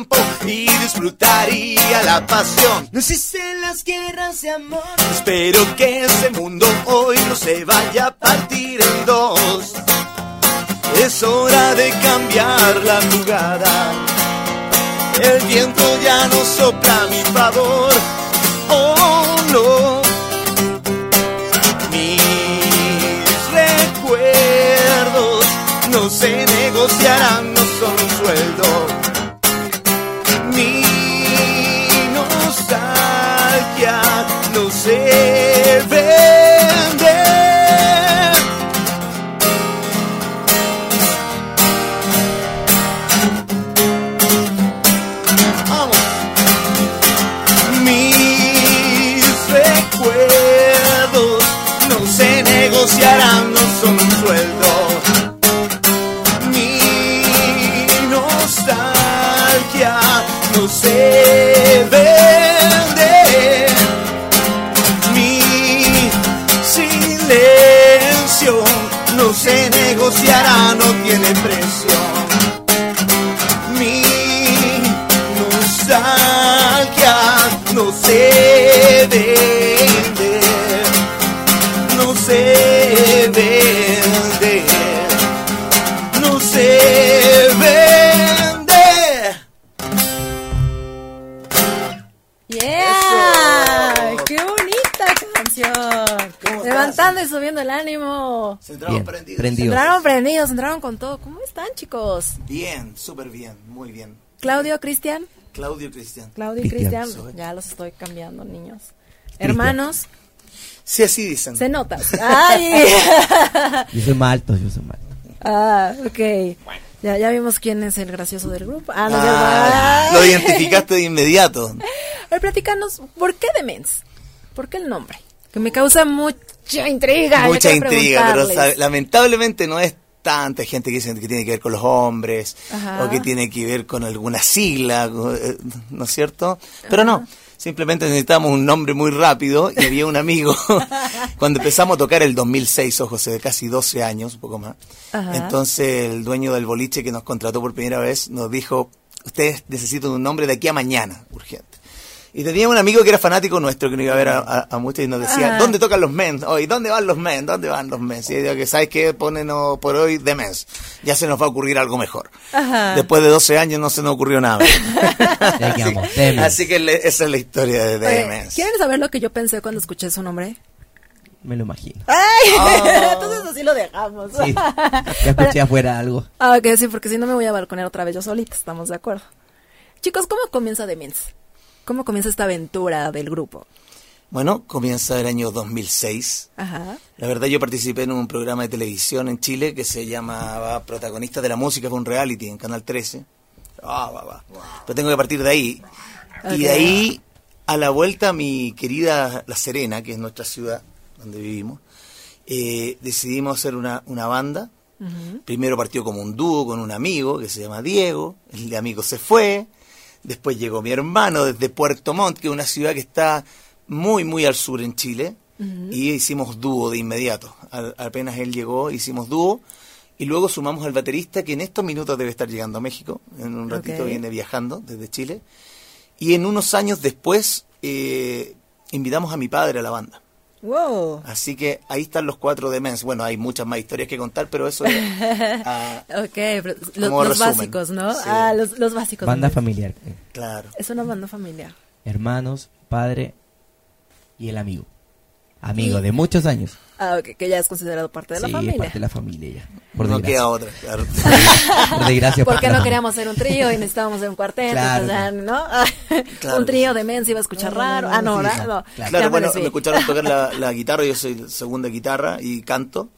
tiempo y disfrutaría la pasión. No existen las guerras de amor. Espero que ese mundo hoy no se vaya a partir en dos. Es hora de cambiar la jugada. El viento ya no sopla a mi favor. Oh no. Mis recuerdos no se negociarán, no son un sueldo. Prendidos. Entraron prendidos, entraron con todo. ¿Cómo están, chicos? Bien, súper bien, muy bien. Claudio, Cristian. Claudio Cristian. Claudio y Cristian. Cristian. Ya los estoy cambiando, niños. Hermanos, Sí, así dicen. se nota. ¡Ay! Yo soy más alto, yo soy más alto. ah, ok. Ya, ya vimos quién es el gracioso del grupo. Ah, no, Ah, lo identificaste de inmediato. A ver, platícanos, ¿por qué Demens? ¿Por qué el nombre? Que me causa mucha intriga. Mucha intriga, pero sabe, lamentablemente no es tanta gente que dice que tiene que ver con los hombres Ajá. o que tiene que ver con alguna sigla, eh, ¿no es cierto? Pero no, simplemente necesitamos un nombre muy rápido y había un amigo cuando empezamos a tocar el 2006, ojo, hace casi 12 años, un poco más. Ajá. Entonces el dueño del boliche que nos contrató por primera vez nos dijo, ustedes necesitan un nombre de aquí a mañana, urgente. Y tenía un amigo que era fanático nuestro, que nos iba a ver a, a- a muchos y nos decía, Ajá. ¿dónde tocan los men? Hoy, ¿dónde van los men? ¿Dónde van los men? Y yo digo que, ¿sabes qué? Ponenos por hoy de mens. Ya se nos va a ocurrir algo mejor. Ajá. Después de 12 años no se nos ocurrió nada. Así, que le- esa es la historia de Oye, Demens. ¿Quieren saber lo que yo pensé cuando escuché su nombre? Me lo imagino. ¡Ay! Oh. Entonces así lo dejamos. Sí. Ya escuché afuera algo. Ah, ok, sí, porque si no me voy a balconear otra vez yo solita, estamos de acuerdo. Chicos, ¿cómo comienza Demens? ¿Cómo comienza esta aventura del grupo? Bueno, comienza el año 2006. Ajá. La verdad yo participé en un programa de televisión en Chile que se llamaba Protagonistas de la Música, fue un reality en Canal 13. Ah, va, va. Pero tengo que partir de ahí. Y de ahí, a la vuelta, mi querida La Serena, que es nuestra ciudad donde vivimos, eh, decidimos hacer una, una banda. Primero partió como un dúo con un amigo que se llama Diego, el amigo se fue, después llegó mi hermano desde Puerto Montt, que es una ciudad que está muy, muy al sur en Chile, y hicimos dúo de inmediato. Al- apenas él llegó, hicimos dúo, y luego sumamos al baterista, que en estos minutos debe estar llegando a México, en un ratito viene viajando desde Chile, y en unos años después eh, invitamos a mi padre a la banda. Wow. Así que ahí están los cuatro de Mens. Bueno, hay muchas más historias que contar, pero eso es... ah, Ok, pero los, Como los resumen. básicos, ¿no? Sí. Ah, los, los básicos. Banda familiar. claro. Es una banda familiar. Hermanos, padre y el amigo. Amigo de muchos años. Ah, ok, que ya es considerado parte de la sí, familia. parte de la familia ya. Por no desgracia. queda otra, claro. Por desgracia. Porque no queríamos ser un trío y necesitábamos ser un cuarteto, Claro. o sea, ¿no? Claro. un trío de men se iba a escuchar raro. Ah, no, sí, ¿verdad? sí, No. claro. Bueno, me escucharon tocar la, la guitarra, yo soy segunda guitarra y canto.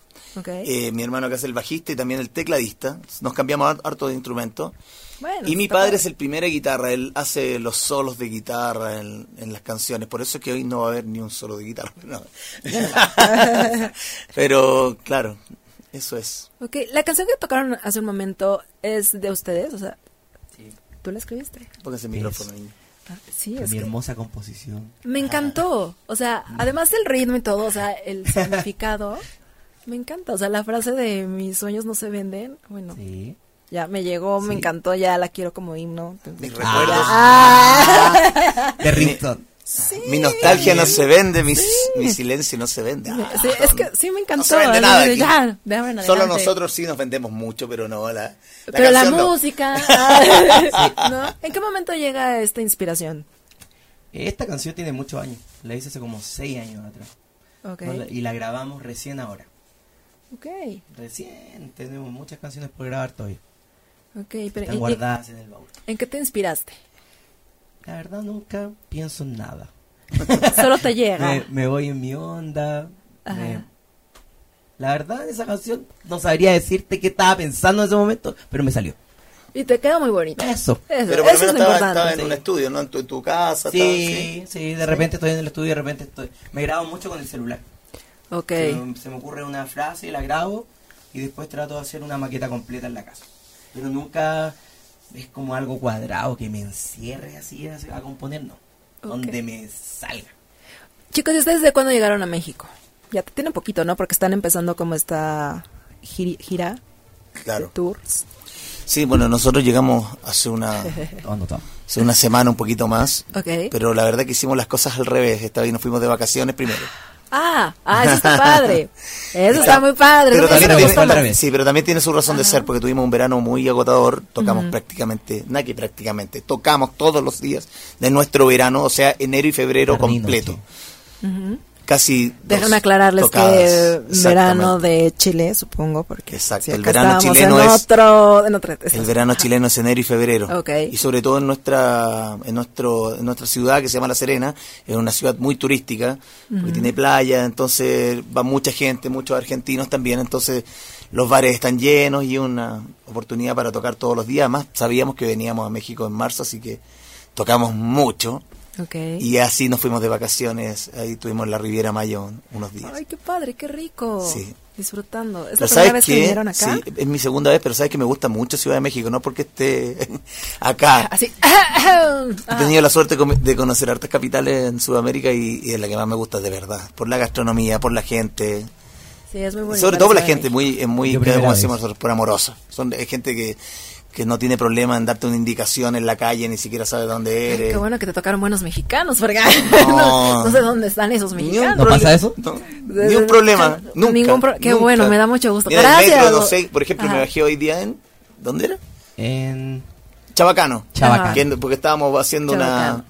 Eh, mi hermano que es el bajista y también el tecladista. Nos cambiamos har- harto de instrumento. Bueno, y mi padre padre. es el primera guitarra, él hace los solos de guitarra en, en las canciones, por eso es que hoy no va a haber ni un solo de guitarra. no. Pero claro, eso es. Ok, la canción que tocaron hace un momento es de ustedes, o sea, ¿tú la escribiste? Póngase el micrófono ahí. Ah, sí, es mi que hermosa composición. me encantó, o sea, además del ritmo y todo, o sea, el significado, me encanta, o sea, la frase de mis sueños no se venden, bueno, Sí. Ya me llegó, me encantó, ya la quiero como himno. Mis Ah. recuerdos, Ah. De Rington. mi nostalgia no se vende, mi, mi silencio no se vende. Ah, Sí, es que sí me encantó. No se vende nada Ya, de Solo nosotros sí nos vendemos mucho, pero no la. la Pero la no. música. ah, ¿no? ¿En qué momento llega esta inspiración? Esta canción tiene muchos años. La hice hace como seis años atrás. Y la grabamos recién ahora. Ok. Recién. Tenemos muchas canciones por grabar todavía. Ok, pero Están ¿en, guardadas en el baúl. en qué te inspiraste? La verdad nunca pienso en nada. Solo te llega. Me, me voy en mi onda. Ajá. me- La verdad, en esa canción no sabría decirte qué estaba pensando en ese momento, pero me salió. Y te queda muy bonito. Eso. Eso, Pero por eso es estaba, importante. estaba en sí. un estudio, ¿no? En tu, en tu casa. Sí, estaba- sí, de repente estoy en el estudio, de repente estoy. Me grabo mucho con el celular. Ok. Se, me, se me ocurre una frase, la grabo y después trato de hacer una maqueta completa en la casa. Pero nunca es como algo cuadrado que me encierre así a, a componer, no. Donde me salga. Chicos, ¿y ustedes de cuándo llegaron a México? Ya te tienen poquito, ¿no? Porque están empezando como esta gira de Claro. tours. Sí, bueno, nosotros llegamos hace una, hace una semana, un poquito más. Ok. Pero la verdad que hicimos las cosas al revés. Esta vez nos fuimos de vacaciones primero. Ah, ah, eso está padre. Eso está muy padre. Pero también tiene, sí, pero también tiene su razón de ser, porque tuvimos un verano muy agotador, tocamos prácticamente, nada que prácticamente, tocamos todos los días de nuestro verano, o sea, enero y febrero Termino, completo. sí. Casi. Déjame aclararles tocadas, que verano de Chile, supongo, porque Exacto, el verano chileno en es- otro, en otra El verano chileno es enero y febrero. Ok. Y sobre todo en nuestra, en nuestro, en nuestra ciudad que se llama La Serena, es una ciudad muy turística, porque tiene playa, entonces va mucha gente, muchos argentinos también, entonces los bares están llenos y una oportunidad para tocar todos los días. Además, sabíamos que veníamos a México en marzo, así que tocamos mucho. Y así nos fuimos de vacaciones, ahí tuvimos la Riviera Mayo unos días. Ay, qué padre, qué rico. Sí. Disfrutando. ¿Es Pero la primera vez ¿sabes que vinieron acá? Sí, es mi segunda vez, pero sabes que me gusta mucho Ciudad de México, no porque esté acá. Así. He tenido la suerte de conocer hartas capitales en Sudamérica y, y es la que más me gusta de verdad. Por la gastronomía, por la gente. Sí, es muy sobre todo por la gente, muy, es muy, como decimos nosotros, por amorosa. Son es gente que, que no tiene problema en darte una indicación en la calle, ni siquiera sabe dónde Ay, eres. qué bueno que te tocaron buenos mexicanos, porque No. no, no sé dónde están esos mexicanos. ¿No pasa eso? no, ni un problema, nunca. Ningún pro- qué nunca. bueno, me da mucho gusto. Mira, Gracias. El metro, no sé, por ejemplo, me bajé hoy día en... ¿Dónde era? En Chabacano. Chabacán. Que- porque estábamos haciendo una...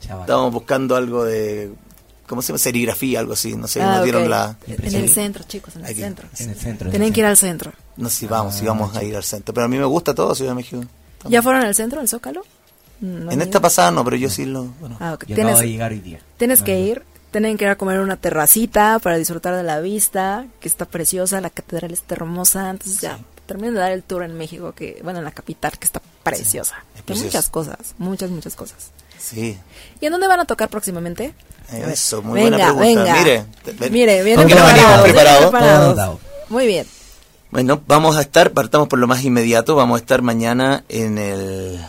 Chaval. Estábamos buscando algo de... ¿Cómo se llama? Serigrafía, algo así. No sé, Ah, nos dieron ok. la... En el centro, chicos, en el Aquí. centro. En el centro. en Tienen que ir al centro. No sé si vamos, si Ah, vamos a ir al centro. Pero a mí me gusta todo Ciudad de México. ¿Ya fueron al centro, al Zócalo? No, en esta pasada no, pero yo sí lo... Bueno, Ah. Yo Tienes, acabo de llegar hoy día. tienes No, que no. ir. Tienen que ir a comer una terracita para disfrutar de la vista, que está preciosa, la catedral está hermosa. Entonces ya, terminen de dar el tour en México, que bueno, en la capital, que está preciosa. es Hay muchas cosas, muchas, muchas cosas. sí. ¿Y en dónde van a tocar próximamente? Ver. Eso, muy venga, buena pregunta. Venga. Mire, te- Mire, vienen. Preparados. Muy bien. Bueno, vamos a estar, partamos por lo más inmediato, vamos a estar mañana en el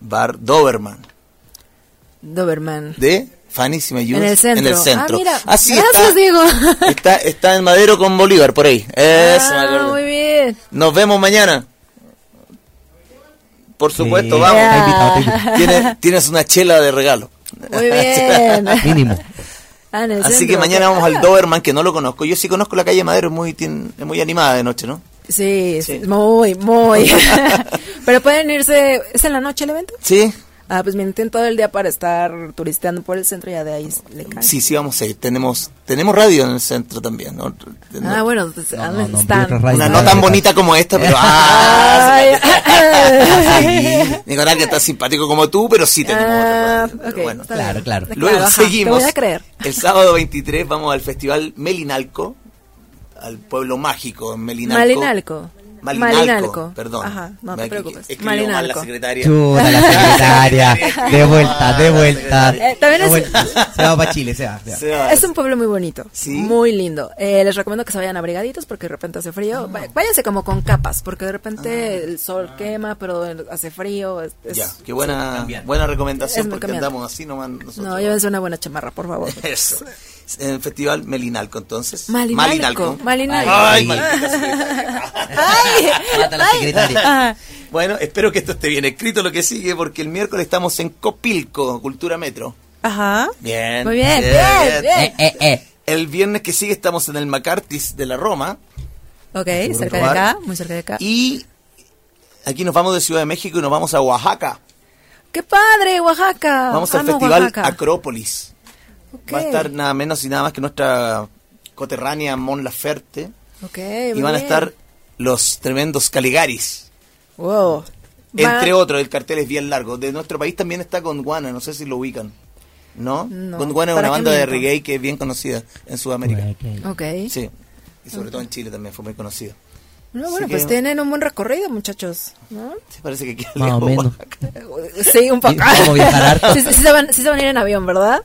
bar Doberman Doberman. de Fanny, si me ayudas. En el centro. En el centro. Ah, mira. Así Gracias, está, Diego. Está, está en Madero con Bolívar, por ahí. Eso, me Ah, acuerdo. muy bien. Nos vemos mañana. Por supuesto, Sí. vamos. Tienes, tienes una chela de regalo. Muy bien. Mínimo. Ah, en el Así centro. que mañana vamos al Ah, Doberman, que no lo conozco. Yo sí conozco la calle Madero, es muy, es muy animada de noche, ¿no? Sí. muy, muy. Pero pueden irse. ¿Es en la noche el evento? Sí, Ah, pues me todo el día para estar turisteando por el centro y ya de ahí le cae. Sí, sí, vamos a ir. Tenemos, tenemos radio en el centro también, ¿no? Ah, bueno, pues, No, ah, no, están. Una no tan bonita como esta, pero ah, Ay, sí. Nicolás que está simpático como tú, pero sí tenemos otra Ah, radio, ok, bueno. Claro, claro. Luego ajá, seguimos. Te voy a creer. El sábado 23 vamos al festival Melinalco, al pueblo mágico en Melinalco. Malinalco. Malinalco, Malinalco. perdón. Ajá, no te preocupes. escribió mal la Malinalco. secretaria. Chuta, la secretaria. De vuelta, de vuelta. Eh, también De es- vuelta. Se va para Chile, se va. se va. Se va. Es un pueblo muy bonito, Sí. muy lindo. Eh, les recomiendo que se vayan abrigaditos porque de repente hace frío. Ah. Vá- Váyanse como con capas porque de repente el sol quema, pero hace frío. es- es- Ya, qué buena, buena recomendación porque cambiante. andamos así nomás nosotros. No, llévense una buena chamarra, por favor. Eso. En el festival Melinalco, entonces. Malinalco. Malinalco. Ay, Ay. maldita secretaria. ¡Ay! Mata a la secretaria. Ah, Bueno, espero que esto esté bien escrito lo que sigue, porque el miércoles estamos en Copilco, Cultura Metro. Ajá. Bien. Muy bien, bien, bien. Eh, eh, eh. El viernes que sigue estamos en el Macartis de la Roma. Ok, cerca de acá, muy cerca de acá. Y aquí nos vamos de Ciudad de México y nos vamos a Oaxaca. ¡Qué padre, Oaxaca! Vamos al Amo festival Oaxaca. Acrópolis. Ok. Va a estar nada menos y nada más que nuestra coterránea Mon Laferte. Ok, Y van a estar los tremendos Caligaris. Wow. Va- Entre otros, el cartel es bien largo. De nuestro país también está Gondwana, no sé si lo ubican. ¿No? No. Gondwana es ¿Para una banda de reggae que es bien conocida en Sudamérica. Ok. Sí. Y sobre todo en Chile también fue muy conocida. No, bueno, pues que- tienen un buen recorrido, muchachos. ¿no? Sí, parece que queda Más o lejos. Sí, un poco. ¿Y cómo viajar sí, sí se van, sí se van a ir en avión, ¿verdad?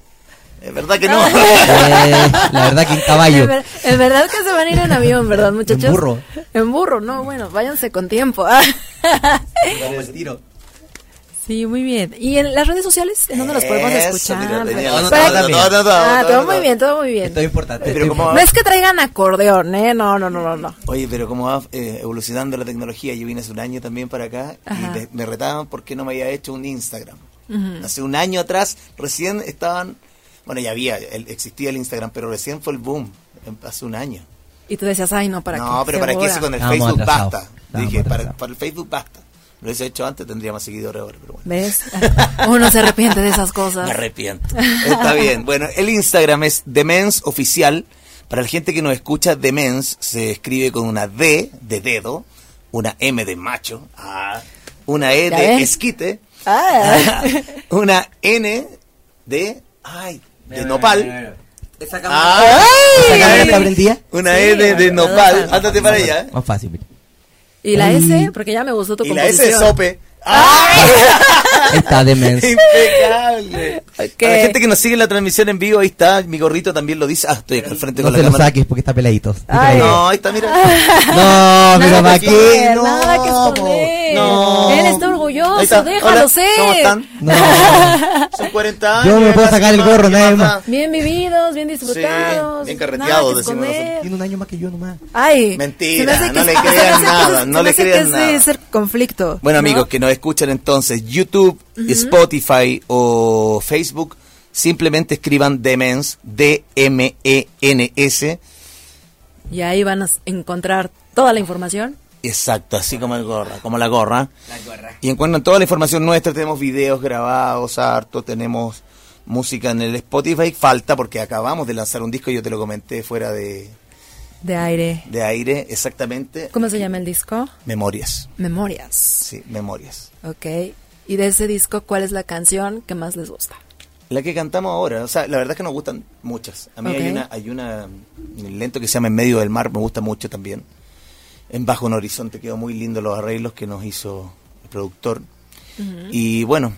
Es verdad que no. Eh, la verdad que en caballo. ver- en verdad que se van a ir en avión, ¿verdad, muchachos? En burro. En burro, no, bueno, váyanse con tiempo. Tiro. sí, muy bien. ¿Y en las redes sociales? ¿En dónde los podemos escuchar? ah, todo muy bien, todo muy bien. Esto es importante. Pero es como-. No es que traigan acordeón, ¿eh? No, no, no, no, no. Oye, pero como va eh, evolucionando la tecnología, yo vine hace un año también para acá Ajá. y me, me retaban porque no me había hecho un Instagram. Hace un año atrás, recién estaban, bueno, ya había, el- existía el Instagram, pero recién fue el boom, em- hace un año. Y tú decías, ay, no, ¿para qué? no, pero ¿para qué si con el Facebook atrasados. basta? Dije, para, el Facebook basta. Lo hubiese hecho antes, tendría más seguidores ahora, pero bueno. ¿Ves? Uno se arrepiente de esas cosas. Me arrepiento. Está bien. Bueno, el Instagram es Demens Oficial. Para la gente que nos escucha, Demens se escribe con una D de dedo, una M de macho, una E ¿Ya de esquite, Ah. una N de, ay, de nopal, Esa Ah. cámara. ¿Esa cámara está prendida? una E de, de nopal, ándate para allá. ¿eh? Más fácil. mira. ¿Y la S? Porque ya me gustó tu Y la S de composición. sope. ¡Ay! Está demencia. Impecable. Ok. A la gente que nos sigue en la transmisión en vivo, ahí está, mi gorrito también lo dice. Ah, estoy acá al frente No con se la lo cámara. saques porque está peladito. Ay. No, ahí está, mira. No, ¿para qué? esconder, No, nada que esconder. No. Él está orgulloso, está. déjalo Hola, ser. ¿Cómo están? No. Son 40 años. Yo me puedo sacar el gorro, ¿qué nadie pasa? más. Bien vividos, bien disfrutados. bien carreteados, nada decimos. Tiene un año más que yo nomás. Ay, Mentira, me no le que nada, no le que crean es de nada. ser conflicto. Bueno, ¿no? amigos que nos escuchan entonces, YouTube, Spotify o Facebook, simplemente escriban Demens, D-M-E-N-S. Y ahí van a encontrar toda la información. Exacto, así como el gorra, como la gorra. La gorra. Y encuentran toda la información nuestra, tenemos videos grabados, harto, tenemos música en el Spotify. Falta porque acabamos de lanzar un disco, yo te lo comenté fuera de, De aire. de aire, exactamente. ¿Cómo se llama el disco? Memorias, Memorias. sí, memorias. Ok. Y de ese disco, ¿cuál es la canción que más les gusta? La que cantamos ahora, o sea, la verdad es que nos gustan muchas. A mí hay una, hay una un lento que se llama En medio del mar, me gusta mucho también. En Bajo un Horizonte quedó muy lindo los arreglos que nos hizo el productor. Y bueno,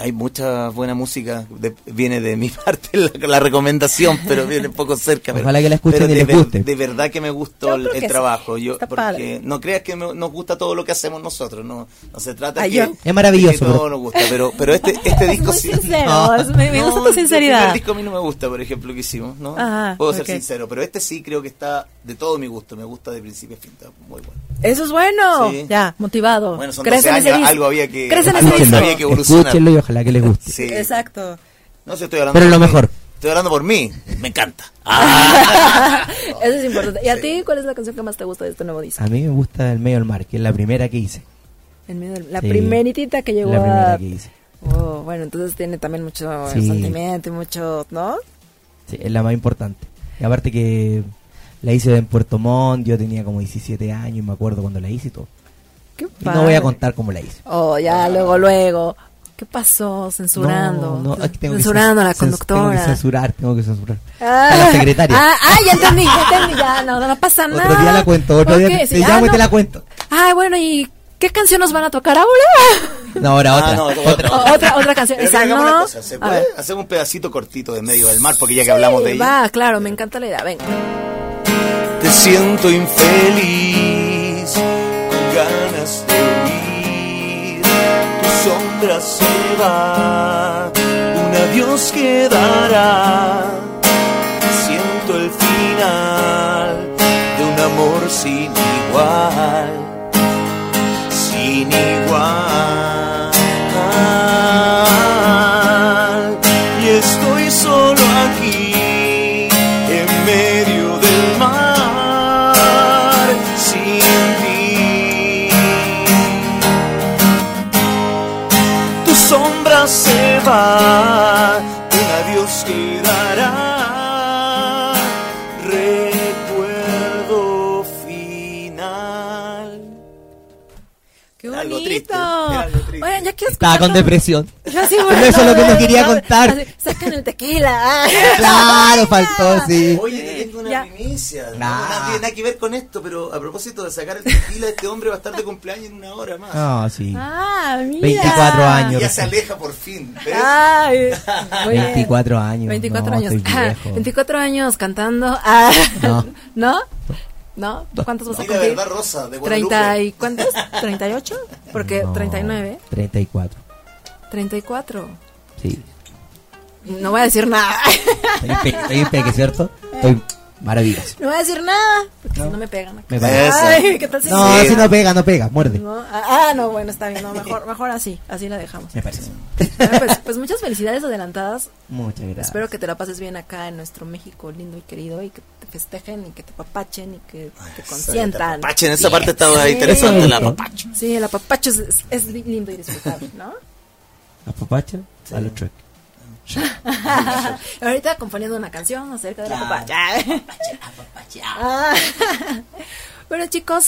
hay mucha buena música, de- viene de mi parte la, la recomendación, pero viene un poco cerca. pero- Ojalá que la escuchen pero y de les guste. De verdad que me gustó Yo el, el trabajo. Yo, porque padre. no creas que me- nos gusta todo lo que hacemos nosotros, no, no se trata Ay, que, yo- Es maravilloso, que todo pero- nos gusta, pero, pero este, este disco Muy sí. sincero, es- me, me No, gusta tu El sinceridad. primer disco a mí no me gusta, por ejemplo, que hicimos, ¿no? Ajá, Puedo ser sincero, pero este sí creo que está de todo mi gusto. Me gusta de principio a fin, está muy bueno. Eso es bueno. Sí. Ya, motivado. Bueno, son Crees 12 en ese años, disco. algo había que- algo ese disco. había que evolucionar. Escúchenlo y ojalá que les guste. Sí. Exacto. No sé, estoy hablando Pero por lo mí. mejor. Estoy hablando por mí. Me encanta. Ah. Eso es importante. ¿Y a ti cuál es la canción que más te gusta de este nuevo disco? A mí me gusta El medio del mar, que es la primera que hice. En medio del- la Sí. primeritita que llegó La primera a... que hice. Oh, bueno, entonces tiene también mucho Sí. sentimiento y mucho, ¿no? Sí, es la más importante. Y aparte que la hice en Puerto Montt, yo tenía como 17 años y me acuerdo cuando la hice y todo. Qué Y no voy a contar cómo la hice. Oh, ya, luego, luego. ¿Qué pasó? Censurando. No, no, aquí tengo que Censurando a la cens- Tengo conductora. que censurar, tengo que censurar. Ah, A la secretaria. Ah, ah, ya entendí, ya entendí, ya, no, no pasa nada. Otro día la cuento, otro día te, sí, te ah, llamo y no. te la cuento. Ay, bueno, ¿y qué canción nos van a tocar ahora? No, ahora Ah, otra. no, otra. otra. Otra, otra canción. Pero Esa una cosa, ¿se puede? un pedacito cortito de medio del mar, porque ya que hablamos de ella. Va, claro, me encanta la idea. Venga. Te siento infeliz, con ganas de. Sombra se va, un adiós quedará. Siento el final de un amor sin igual, sin igual. Triste, era algo triste. Ya quiero Estaba con depresión. Yo Pero bueno, eso es lo que no no, quería contar. así, Sacan el tequila. Claro, faltó, sí. Oye, te tengo una Ya. primicia. No, Nah. no tiene nada que ver con esto, pero a propósito de sacar el tequila, este hombre va a estar de cumpleaños en una hora más. No, sí. Ah, mira. 24 años. ya se aleja por fin. ¿ves? Ay, muy bien. 24 años. 24 no, años. estoy Ah, viejo. 24 años cantando. Ah, No. ¿No? ¿No? ¿Cuántos vas a Di la cumplir? verdad, Rosa, de 30 Guadalupe. y ¿cuántos? ¿38? Porque No, 39, 34. 34. Sí. No voy a decir nada. Estoy en pe- estoy en peque, ¿cierto? Estoy maravilloso. No voy a decir nada, porque si no me pegan. acá. Me parece. Ay, ¿qué tal si No, me si no pega, no pega, muerde. No, ah, ah, no, bueno, está bien, no, mejor, mejor así, así la dejamos. Me parece. Bueno, pues, pues muchas felicidades adelantadas. Muchas gracias. Espero que te la pases bien acá en nuestro México lindo y querido y que te festejen y que te papachen y que te consientan. Pache, en esa parte estaba Sí. interesante la papacho. Sí, el apapacho es, es- lindo y disfrutable, ¿no? ¿A papacha? A truck. Ahorita componiendo una canción acerca de la papacha. Ah. Bueno, chicos,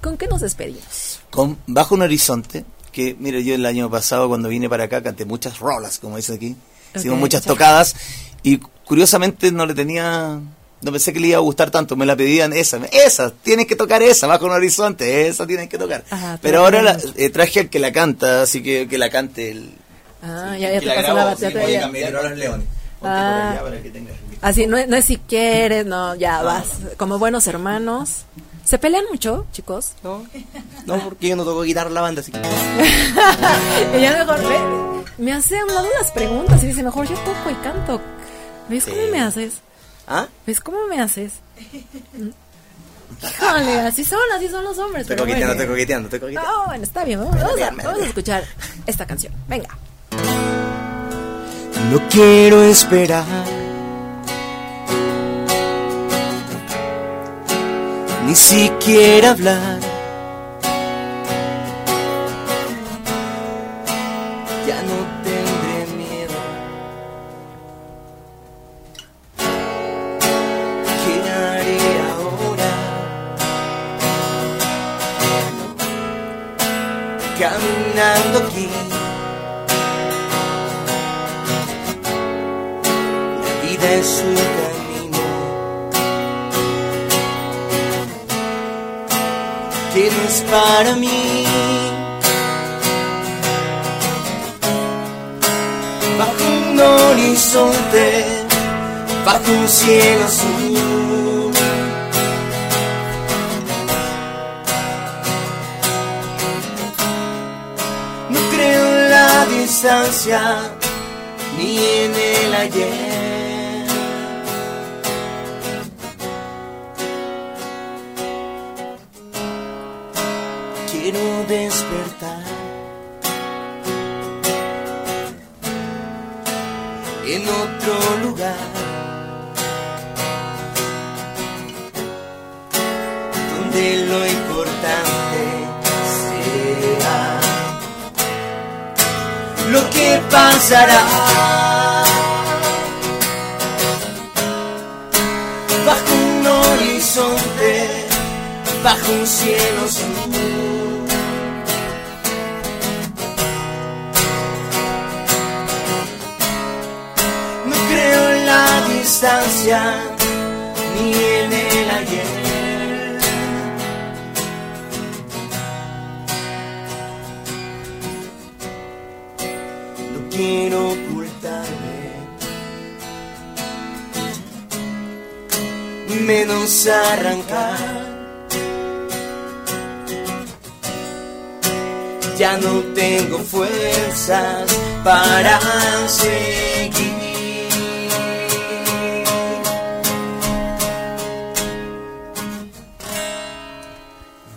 ¿con qué nos despedimos? Con Bajo un Horizonte, que mire, yo el año pasado cuando vine para acá canté muchas rolas, como dice aquí. Hicimos muchas tocadas y curiosamente no le tenía... No pensé que le iba a gustar tanto, me la pedían esa, esa, tienes que tocar esa, bajo un horizonte, esa tienes que tocar. Ajá, Pero pero ahora la- eh, traje al que la canta, así que que la cante el... Ah, ya, te pasó la batalla. ya- los leones. Ah. para que tengas el Así, no, es- no es si quieres, no, ya vas. Como buenos hermanos. ¿Se pelean mucho, chicos? No, no, porque yo no toco guitarra la banda, así que. Y ya mejor me hace a un lado las preguntas y dice, mejor yo toco y canto. ¿Ves cómo me haces? ¿Ah? ¿Ves cómo me haces? Híjole, así son, así son los hombres. Estoy coqueteando, bueno. estoy coqueteando, estoy coqueteando. No, bueno, está bien, vamos, vamos a, vamos a escuchar esta canción. Venga. No quiero esperar. Ni siquiera hablar. Para mí. Bajo un horizonte, bajo un cielo azul. No creo en la distancia ni en el ayer. En otro lugar donde lo importante será lo que pasará. Bajo un horizonte, bajo un cielo azul. Distancia ni en el ayer. No quiero ocultarme, menos arrancar. Ya no tengo fuerzas para seguir.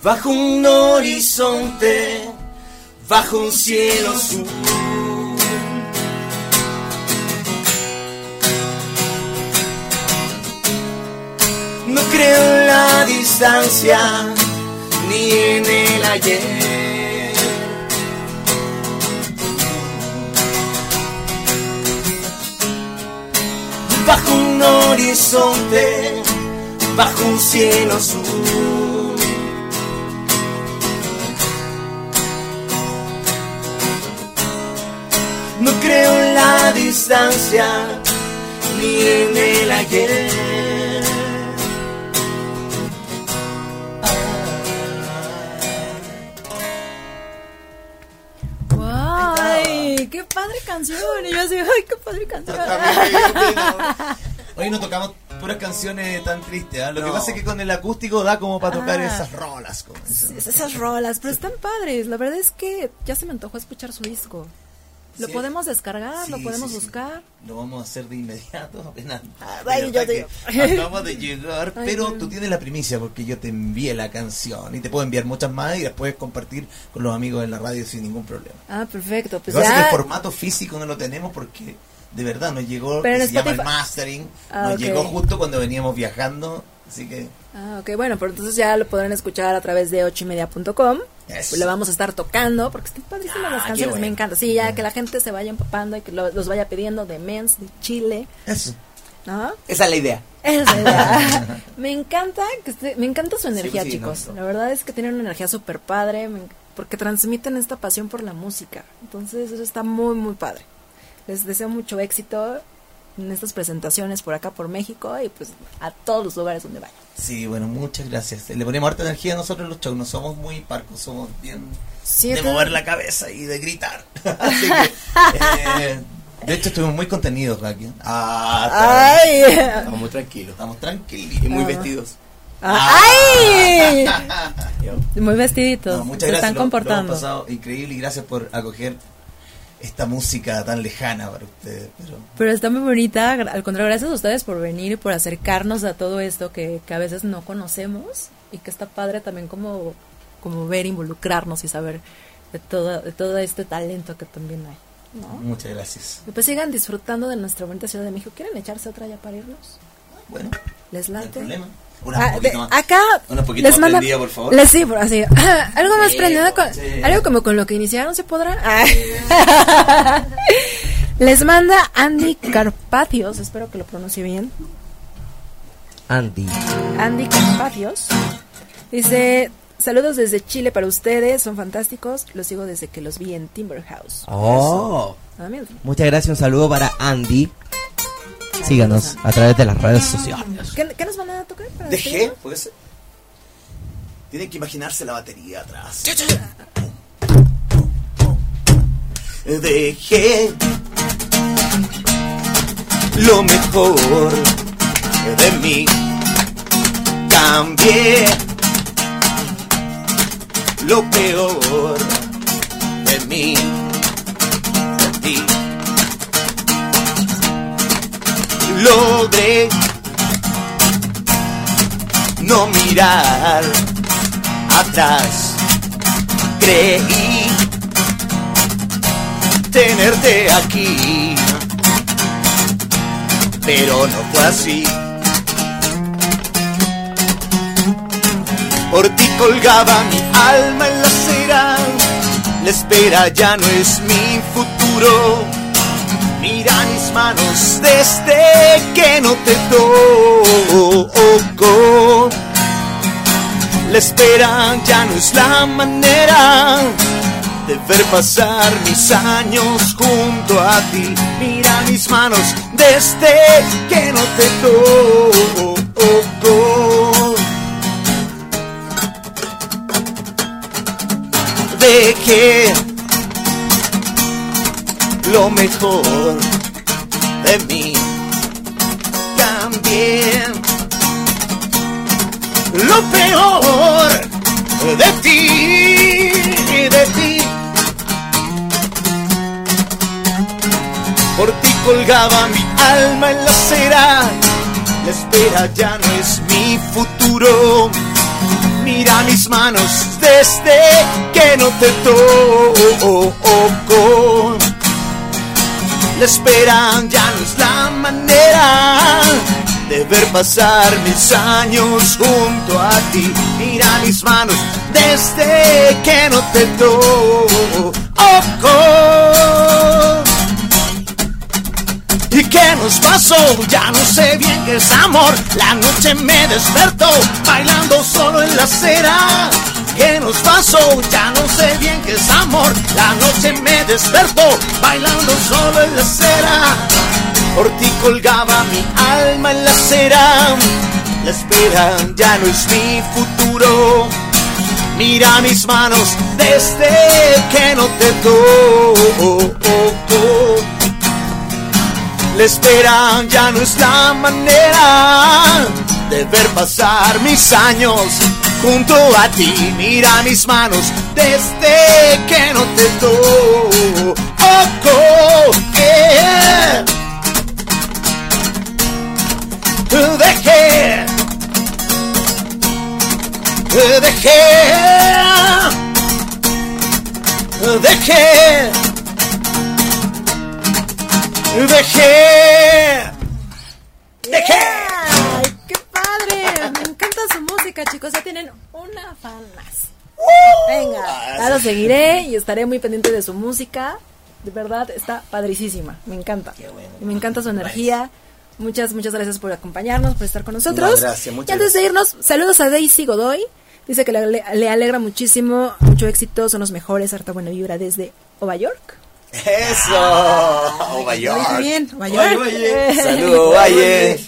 Bajo un horizonte, bajo un cielo azul. No creo en la distancia ni en el ayer. Bajo un horizonte, bajo un cielo azul. Distancia ni en el ayer. ¡Ay! ¡Qué padre canción! Y yo así, ¡ay, qué padre canción! Hoy no tocamos puras canciones tan tristes. ¿ah? Lo que No. pasa es que con el acústico da como para tocar Ah. esas rolas. como Esas rolas, pero están padres. La verdad es que ya se me antojó escuchar su disco. Lo Sí. podemos descargar, lo podemos sí, buscar. Lo vamos a hacer de inmediato. Ay, yo de llegar, Ay, pero bueno. tú tienes la primicia porque yo te envié la canción y te puedo enviar muchas más y después compartir con los amigos en la radio sin ningún problema. Ah, perfecto. Pues Lo que ya. el formato físico no lo tenemos porque de verdad nos llegó, Pero se llama el mastering, Ah, nos llegó justo cuando veníamos viajando, así que Ah, ok, bueno, pero entonces ya lo podrán escuchar a través de ochoymedia.com. Eso. Pues lo vamos a estar tocando porque están padrísimas Ah, las canciones, me encanta. Sí, ya que la gente se vaya empapando y que lo- los vaya pidiendo de Mens, de Chile, eso. ¿no? Esa es la idea. Esa es la idea. me encanta que esté- me encanta su energía, sí, chicos. no, no. La verdad es que tienen una energía súper padre porque transmiten esta pasión por la música. Entonces eso está muy, muy padre. Les deseo mucho éxito en estas presentaciones por acá por México y pues a todos los lugares donde vayan. Sí, bueno, muchas gracias. Le ponemos harta energía a nosotros los shows, no somos muy parcos, somos bien Sí, de mover la cabeza y de gritar. Así que, eh, de hecho, estuvimos muy contenidos aquí. Ah. Estamos muy tranquilos. estamos tranquilos. Y muy Ah. vestidos. ¡Ay! Muy vestiditos. No, muchas Se gracias. están lo- lo comportando. hemos pasado increíble y gracias por acoger esta música tan lejana para ustedes. Pero Pero está muy bonita. Al contrario, gracias a ustedes por venir y por acercarnos a todo esto que, que a veces no conocemos y que está padre también como, como ver, involucrarnos y saber de todo, de todo este talento que también hay. ¿no? muchas gracias. Y pues sigan disfrutando de nuestra bonita Ciudad de México. ¿Quieren echarse otra ya para irnos? Bueno, ¿Les no hay late? problema. Una Ah, poquito de- más. acá Una poquito les más manda prendida, por favor. les sí por así algo más Sí, prendido con, sí. algo como con lo que iniciaron se podrá Ah. les manda Andy Carpatios espero que lo pronuncie bien Andy. Andy Carpatios dice saludos desde Chile para ustedes son fantásticos los sigo desde que los vi en Timber House Oh. Ah. Muchas gracias, un saludo para Andy. Síganos a través de las redes sociales. ¿Qué, qué nos van a tocar para ¿De G? despedirnos? Puede ser. Tienen que imaginarse la batería atrás. Dejé lo mejor de mí. Cambié lo peor de mí. Logré no mirar atrás. Creí tenerte aquí, pero no fue así. Por ti colgaba mi alma en la acera, la espera ya no es mi futuro. Manos desde que no te toco. La espera ya no es la manera de ver pasar mis años junto a ti. Mira mis manos desde que no te toco. Dejé lo mejor de mí. También lo peor de ti, de ti. Por ti colgaba mi alma en la acera. La espera ya no es mi futuro. Mira mis manos desde que no te toco. La espera ya no es la manera de ver pasar mis años junto a ti. Mira mis manos desde que no te toco. ¿Y qué nos pasó? Ya no sé bien qué es amor. La noche me despertó bailando solo en la acera. ¿Qué nos pasó? Ya no sé bien qué es amor. La noche me despertó bailando solo en la acera. Por ti colgaba mi alma en la acera. La espera ya no es mi futuro. Mira mis manos desde que no te toco. La espera ya no es la manera de ver pasar mis años junto a ti. Mira mis manos desde que no te toco. Yeah. Dejé, dejé, dejé, dejé, dejé. Su música, chicos. Ya tienen una fan más. Venga, ya lo seguiré y estaré muy pendiente de su música. De verdad, está padricísima. Me encanta. Me encanta su energía. Muchas, muchas gracias por acompañarnos, por estar con nosotros. No, gracias, muchas y antes de irnos, saludos a Daisy Godoy. Dice que le, le alegra muchísimo, mucho éxito, son los mejores, harta buena vibra desde Nueva York. Eso, oh, Lo dije bien, Nueva York. Saludos, Valle.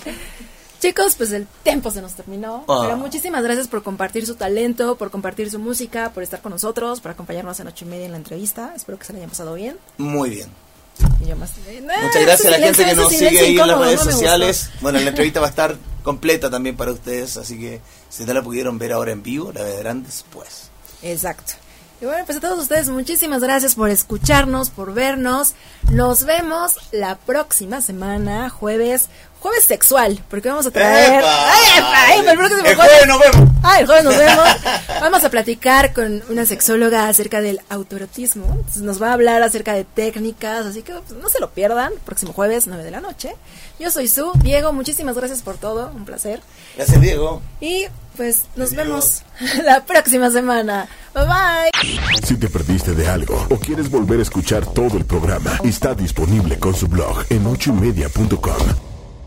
Chicos, pues el tiempo se nos terminó. Ah. Pero muchísimas gracias por compartir su talento, por compartir su música, por estar con nosotros, por acompañarnos en ocho y media en la entrevista. Espero que se le hayan pasado bien. Muy bien. Y yo más- Muchas gracias a la gente que nos sigue ahí en las redes no sociales. Bueno, la entrevista va a estar completa también para ustedes, así que si no la pudieron ver ahora en vivo, la verán después. Exacto. Y bueno, pues a todos ustedes muchísimas gracias por escucharnos, por vernos. Nos vemos la próxima semana, jueves, jueves sexual, porque vamos a traer... ¡Epa! ¡Ay, epa! ¡Ay, el próximo El jueves nos vemos. Ah, el jueves nos vemos. Vamos a platicar con una sexóloga acerca del autoerotismo. Entonces, nos va a hablar acerca de técnicas, así que pues, no se lo pierdan. Próximo jueves, 9 de la noche. Yo soy Su. Diego, muchísimas gracias por todo. Un placer. Gracias, Diego. Y pues nos vemos la próxima semana. Bye bye. Si te perdiste de algo o quieres volver a escuchar todo el programa, está disponible con su blog en ochoymedia.com.